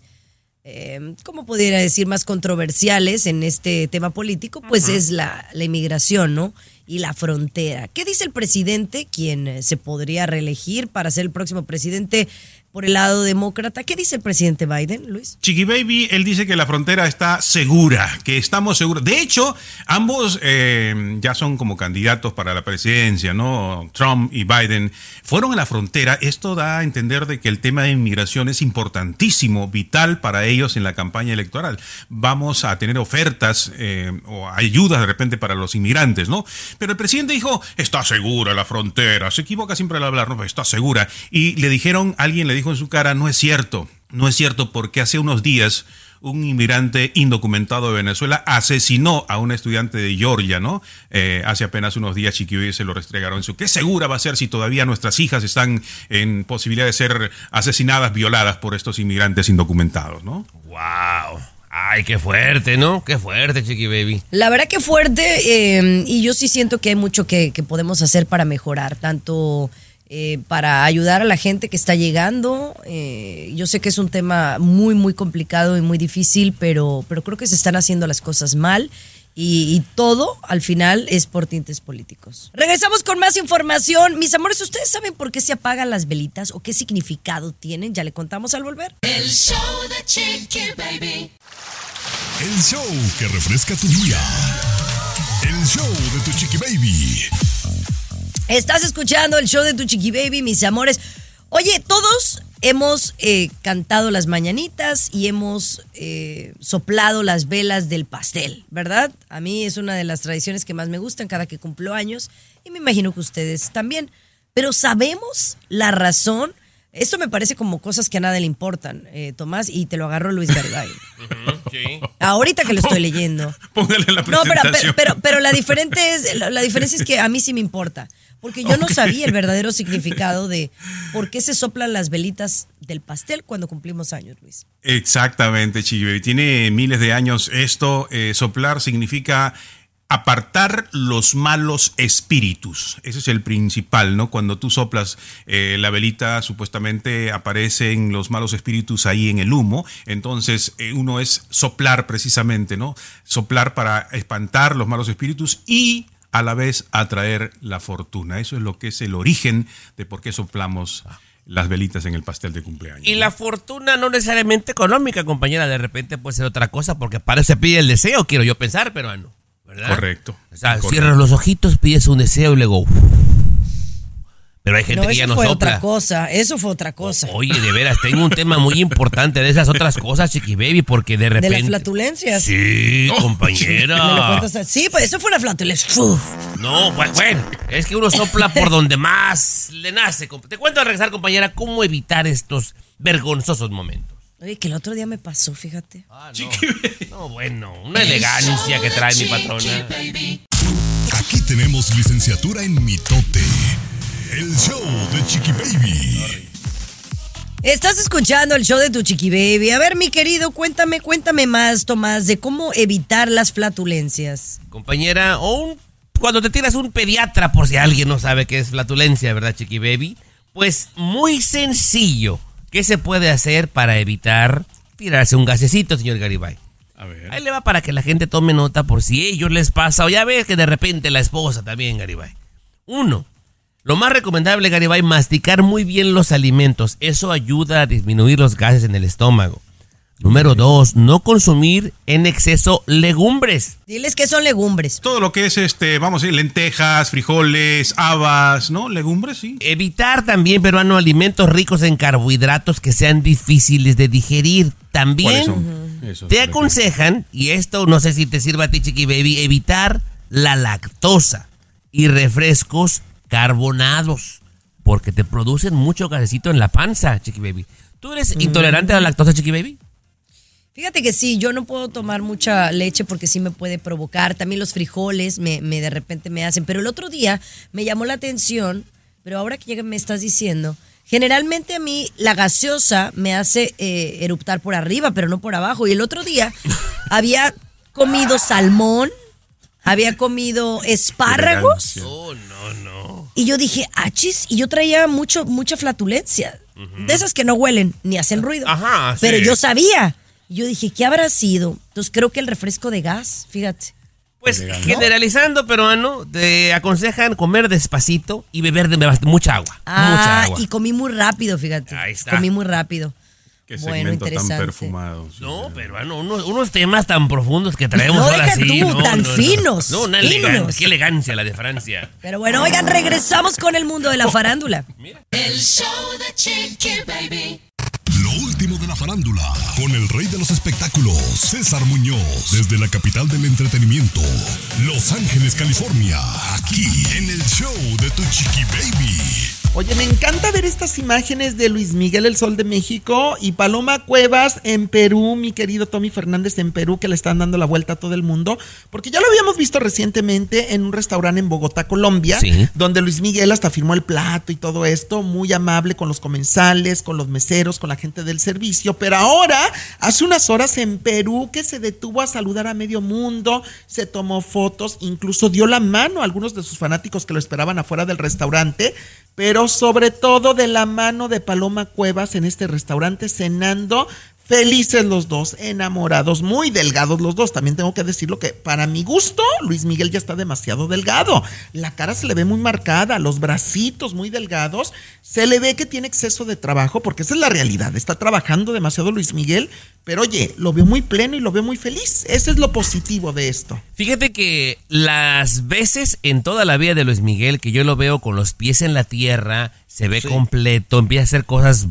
eh, ¿cómo pudiera decir?, más controversiales en este tema político, pues es la, la inmigración, ¿no? Y la frontera. ¿Qué dice el presidente, quien eh, se podría reelegir para ser el próximo presidente por el lado demócrata? ¿Qué dice el presidente Biden, Luis? Chiqui Baby, él dice que la frontera está segura, que estamos seguros. De hecho, ambos eh, ya son como candidatos para la presidencia, ¿no? Trump y Biden fueron a la frontera. Esto da a entender de que el tema de inmigración es importantísimo, vital para ellos en la campaña electoral. Vamos a tener ofertas eh, o ayudas de repente para los inmigrantes, ¿no? Pero el presidente dijo, está segura la frontera. Se equivoca siempre al hablar, ¿no? Está segura. Y le dijeron, alguien le dijo en su cara, no es cierto. No es cierto porque hace unos días un inmigrante indocumentado de Venezuela asesinó a un estudiante de Georgia, ¿no? Eh, hace apenas unos días Chiquiboy se lo restregaron en su. ¿Qué segura va a ser si todavía nuestras hijas están en posibilidad de ser asesinadas, violadas por estos inmigrantes indocumentados, ¿no? ¡Wow! Ay, qué fuerte, ¿no? Qué fuerte, Chiqui Baby. La verdad que fuerte eh, y yo sí siento que hay mucho que, que podemos hacer para mejorar, tanto eh, para ayudar a la gente que está llegando. eh, yo sé que es un tema muy, muy complicado y muy difícil, pero, pero creo que se están haciendo las cosas mal. Y, y todo al final es por tintes políticos. Regresamos con más información. Mis amores, ¿ustedes saben por qué se apagan las velitas o qué significado tienen? Ya le contamos al volver. El show de Chiqui Baby. El show que refresca tu día. El show de tu Chiqui Baby. Estás escuchando el show de tu chiqui baby, mis amores. Oye, todos hemos eh, cantado las mañanitas y hemos eh, soplado las velas del pastel, ¿verdad? A mí es una de las tradiciones que más me gustan cada que cumplo años y me imagino que ustedes también. Pero sabemos la razón. Esto me parece como cosas que a nadie le importan, eh, Tomás, y te lo agarró Luis Garibay. Sí. Ahorita que lo estoy leyendo. Póngale la No, pero, presentación. pero, pero, pero la, diferente es, la diferencia es que a mí sí me importa. Porque yo no sabía el verdadero significado de por qué se soplan las velitas del pastel cuando cumplimos años, Luis. Exactamente, Chiqui. Tiene miles de años esto. eh, soplar significa apartar los malos espíritus. Ese es el principal, ¿no? Cuando tú soplas eh, la velita, supuestamente aparecen los malos espíritus ahí en el humo. Entonces, eh, uno es soplar precisamente, ¿no? Soplar para espantar los malos espíritus y a la vez atraer la fortuna. Eso es lo que es el origen de por qué soplamos las velitas en el pastel de cumpleaños. Y la fortuna no necesariamente económica, compañera, de repente puede ser otra cosa, porque para se pide el deseo, quiero yo pensar, pero no. ¿verdad? Correcto. O sea, Correcto. cierras los ojitos, pides un deseo y luego. Pero hay gente No, que ya eso no fue sopla. otra cosa, eso fue otra cosa. Oye, de veras, tengo un tema muy importante de esas otras cosas, Chiqui Baby, porque de de repente. las flatulencias. Sí, ¿Me lo compañera. Sí, pues eso fue una flatulencia. Uf. No, bu- bueno, es que uno sopla por donde más le nace. Te cuento al regresar, compañera, cómo evitar estos vergonzosos momentos. Oye, que el otro día me pasó, fíjate. Ah, no. No, bueno, una elegancia que trae mi patrona. Aquí tenemos licenciatura en mitote. El show de Chiqui Baby. Estás escuchando el show de tu chiqui baby. A ver, mi querido, cuéntame, cuéntame más, Tomás, de cómo evitar las flatulencias. Compañera, o un, cuando te tiras un pediatra, por si alguien no sabe qué es flatulencia, ¿verdad, Chiqui Baby? Pues muy sencillo. ¿Qué se puede hacer para evitar tirarse un gasecito, señor Garibay? A ver. Ahí le va para que la gente tome nota por si a ellos les pasa o ya ves que de repente la esposa también, Garibay. Uno, Lo más recomendable, Garibay, masticar muy bien los alimentos. Eso ayuda a disminuir los gases en el estómago. Número dos, no consumir en exceso legumbres. Diles que son legumbres. Todo lo que es, este, vamos a decir, lentejas, frijoles, habas, ¿no? Legumbres, sí. Evitar también, peruano, alimentos ricos en carbohidratos que sean difíciles de digerir. También ¿Cuáles son? Esos, te aconsejan, y esto no sé si te sirva a ti, Chiqui Baby, evitar la lactosa y refrescos carbonados, porque te producen mucho gasecito en la panza, Chiqui Baby. ¿Tú eres intolerante a la lactosa, Chiqui Baby? Fíjate que sí, yo no puedo tomar mucha leche porque sí me puede provocar. También los frijoles me, me de repente me hacen. Pero el otro día me llamó la atención, pero ahora que me estás diciendo, generalmente a mí la gaseosa me hace eh, eruptar por arriba, pero no por abajo. Y el otro día había comido salmón, había comido espárragos. Oh, no, no. Y yo dije, achis, y yo traía mucho, mucha flatulencia. De esas que no huelen ni hacen ruido. Ajá, sí. Pero yo sabía. Y yo dije, ¿qué habrá sido? Entonces creo que el refresco de gas, fíjate. Pues generalizando, peruano, te aconsejan comer despacito y beber de mucha agua. mucha Ah, agua. y comí muy rápido, fíjate. Ahí está. Comí muy rápido. Qué Bueno, segmento tan interesante. perfumado. sí. No, peruano, unos, unos temas tan profundos que traemos No, ahora sí. tú, no, tan no, no. finos, No, una finos. elegancia, qué elegancia la de Francia. Pero bueno, oigan, regresamos con el mundo de la farándula. El show de Chiqui Baby. Lo último de la farándula, con el rey de los espectáculos, César Muñoz, desde la capital del entretenimiento, Los Ángeles, California, aquí en el show de Tu Chiqui Baby. Oye, me encanta ver estas imágenes de Luis Miguel, el Sol de México, y Paloma Cuevas en Perú, mi querido Tommy Fernández en Perú, que le están dando la vuelta a todo el mundo, porque ya lo habíamos visto recientemente en un restaurante en Bogotá, Colombia, Sí. donde Luis Miguel hasta firmó el plato y todo esto, muy amable con los comensales, con los meseros, con la gente del servicio, pero ahora, hace unas horas en Perú, que se detuvo a saludar a medio mundo, se tomó fotos, incluso dio la mano a algunos de sus fanáticos que lo esperaban afuera del restaurante, pero sobre todo de la mano de Paloma Cuevas en este restaurante cenando. Felices los dos, enamorados, muy delgados los dos. También tengo que decirlo que para mi gusto, Luis Miguel ya está demasiado delgado. La cara se le ve muy marcada, los bracitos muy delgados. Se le ve que tiene exceso de trabajo, porque esa es la realidad. Está trabajando demasiado Luis Miguel, pero oye, lo veo muy pleno y lo veo muy feliz. Ese es lo positivo de esto. Fíjate que las veces en toda la vida de Luis Miguel que yo lo veo con los pies en la tierra, se ve completo, empieza a hacer cosas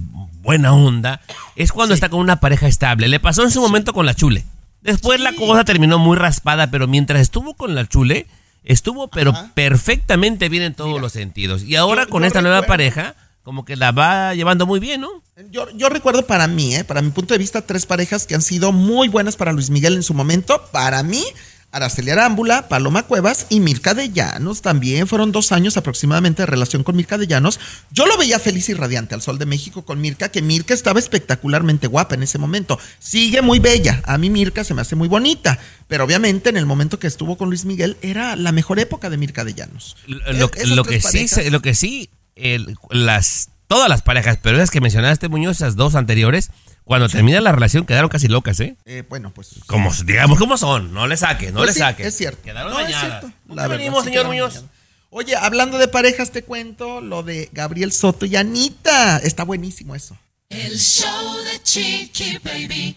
buena onda, es cuando está con una pareja estable. Le pasó en su momento con la Chule. Después la cosa terminó muy raspada, pero mientras estuvo con la Chule, estuvo pero perfectamente bien en todos los sentidos. Y ahora Yo- con yo esta nueva pareja, como que la va llevando muy bien, ¿no? Yo, yo recuerdo para mí, ¿eh? para mi punto de vista, tres parejas que han sido muy buenas para Luis Miguel en su momento. Para mí, Araceli Arámbula, Paloma Cuevas y Mirka de Llanos. También fueron dos años aproximadamente de relación con Mirka de Llanos. Yo lo veía feliz y radiante al Sol de México con Mirka, que Mirka estaba espectacularmente guapa en ese momento. Sigue muy bella. A mí Mirka se me hace muy bonita. Pero obviamente en el momento que estuvo con Luis Miguel era la mejor época de Mirka de Llanos. Lo, que sí, lo que sí, el- las, todas las parejas, pero esas que mencionaste, Muñoz, esas dos anteriores, cuando termina la relación quedaron casi locas, ¿eh? Eh, bueno, pues. Como, digamos, ¿cómo son? No le saque, no Pues le sí, saque. Es cierto. Quedaron No, es dañadas. cierto. ¿Por La qué verdad, venimos, sí señor Muñoz? dañadas. Oye, hablando de parejas, te cuento lo de Gabriel Soto y Anita. Está buenísimo eso. El show de Chiqui Baby.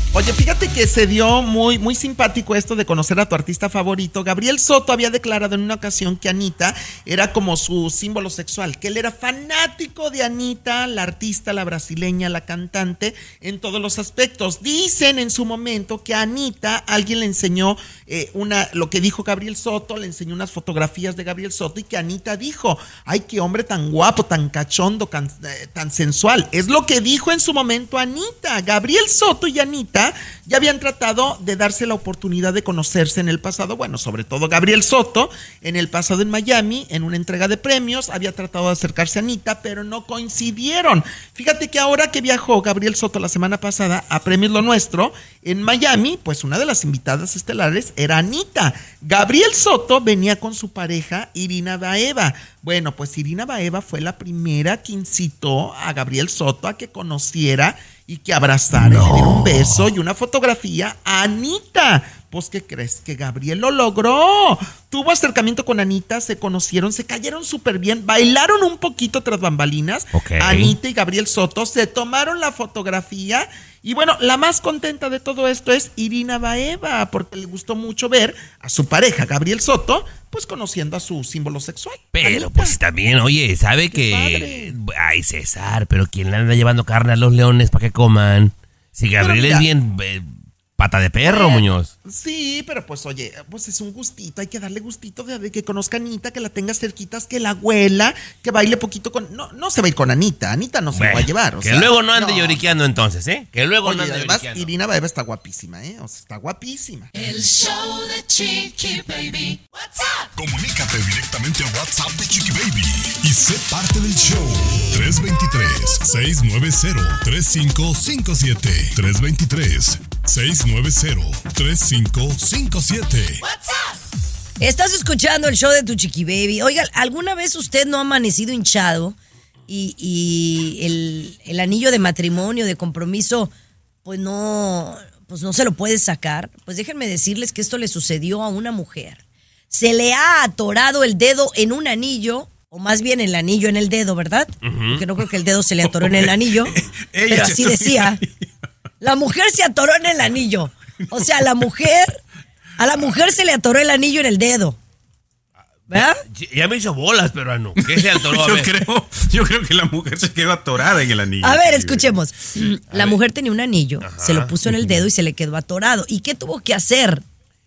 Oye, fíjate que se dio muy, muy simpático esto de conocer a tu artista favorito. Gabriel Soto había declarado en una ocasión que Anita era como su símbolo sexual, que él era fanático de Anita, la artista, la brasileña, la cantante, en todos los aspectos. Dicen en su momento que a Anita alguien le enseñó eh, una, lo que dijo Gabriel Soto, le enseñó unas fotografías de Gabriel Soto y que Anita dijo, ay, qué hombre tan guapo, tan cachondo, eh, tan sensual. Es lo que dijo en su momento Anita. Gabriel Soto y Anita ya habían tratado de darse la oportunidad de conocerse en el pasado. Bueno, sobre todo Gabriel Soto, en el pasado en Miami, en una entrega de premios, había tratado de acercarse a Anita, pero no coincidieron. Fíjate que ahora que viajó Gabriel Soto la semana pasada a Premios Lo Nuestro en Miami, pues una de las invitadas estelares era Anita. Gabriel Soto venía con su pareja Irina Baeva. Bueno, pues Irina Baeva fue la primera que incitó a Gabriel Soto a que conociera y que abrazara, y le diera un beso y una fotografía a Anita. Pues, ¿qué crees? Que Gabriel lo logró. Tuvo acercamiento con Anita, se conocieron, se cayeron súper bien, bailaron un poquito tras bambalinas. Anita y Gabriel Soto se tomaron la fotografía. Y bueno, la más contenta de todo esto es Irina Baeva, porque le gustó mucho ver a su pareja, Gabriel Soto, pues conociendo a su símbolo sexual. Pero pues también, oye, ¿sabe que... Ay, César, pero ¿quién le anda llevando carne a los leones para que coman? Si Gabriel es bien eh, pata de perro, Muñoz. Sí, pero pues oye, pues es un gustito, hay que darle gustito de, de que conozca a Anita, que la tenga cerquitas, que la abuela, que baile poquito con... No, no se va a ir con Anita, Anita no se lo va a llevar. o que sea, luego no ande lloriqueando entonces, ¿eh? Que luego Oye, no y ande además, lloriqueando. Irina Baeva está guapísima, ¿eh? O sea, está guapísima. El show de Chiqui Baby. What's up? Comunícate directamente a WhatsApp de Chiqui Baby y sé parte del show. 323-690-3557. 323-690-3557. Estás escuchando el show de tu chiqui baby. Oiga, ¿alguna vez usted no ha amanecido hinchado y, y el, el anillo de matrimonio, de compromiso, pues no, pues no se lo puede sacar? Pues déjenme decirles que esto le sucedió a una mujer. Se le ha atorado el dedo en un anillo, o más bien el anillo en el dedo, ¿verdad? Porque no creo que el dedo se le atoró en el anillo. Pero así decía. La mujer se atoró en el anillo. O sea, la mujer, a la mujer se le atoró el anillo en el dedo. ¿Verdad? Ya me hizo bolas, pero no. ¿Qué se atoró? A yo, ver. creo, yo creo que la mujer se quedó atorada en el anillo. A ver, escuchemos. La mujer tenía un anillo, se lo puso en el dedo y se le quedó atorado. ¿Y qué tuvo que hacer?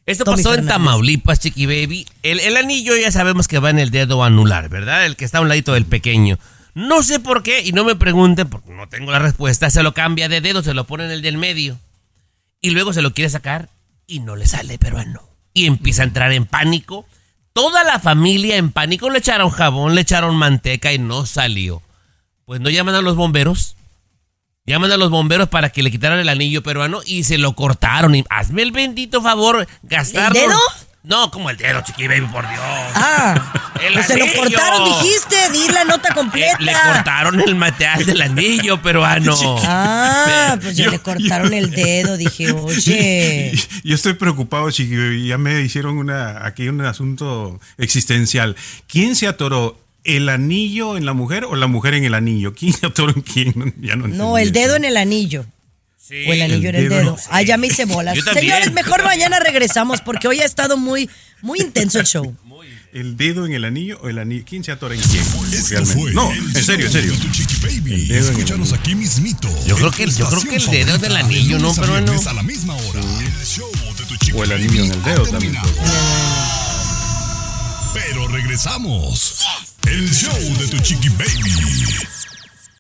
Esto Tommy pasó en? Tamaulipas, Chiqui Baby. El, el anillo ya sabemos que va en el dedo anular, ¿verdad? El que está a un ladito del pequeño. No sé por qué, y no me pregunten, porque no tengo la respuesta. Se lo cambia de dedo, se lo pone en el del medio. Y luego se lo quiere sacar y no le sale peruano. Y empieza a entrar en pánico. Toda la familia en pánico le echaron jabón, le echaron manteca y no salió. Pues no llaman a los bomberos. Llaman a los bomberos para que le quitaran el anillo peruano y se lo cortaron. Y hazme el bendito favor, gastarlo. dedo? No, como el dedo, chiqui baby, por Dios. Ah, El pues se lo cortaron, dijiste, di la nota Eh, completa. le cortaron el material del anillo peruano. Ah, pues ya Yo- le cortaron el dedo, dije, oye. Yo estoy preocupado, Chiqui Baby. Ya me hicieron una, aquí un asunto existencial. ¿Quién se atoró? ¿El anillo en la mujer o la mujer en el anillo? ¿Quién se atoró en quién? Ya no, No, el dedo en el anillo. Sí. O el anillo en el dedo, dedo. no. Ah, ya me hice bolas. Señores, mejor mañana regresamos porque hoy ha estado muy, muy intenso el show. ¿El dedo en el anillo o el anillo? ¿Quién se atora en quién? Esto Realmente. fue No, el en serio, en serio. El dedo en el Escúchanos aquí mismito. Yo creo que- yo creo que el dedo del anillo, de ¿no? Pero no. a la misma hora. El show de tu O el anillo en el dedo también. terminado. Pero regresamos. El show de tu Chiqui Baby.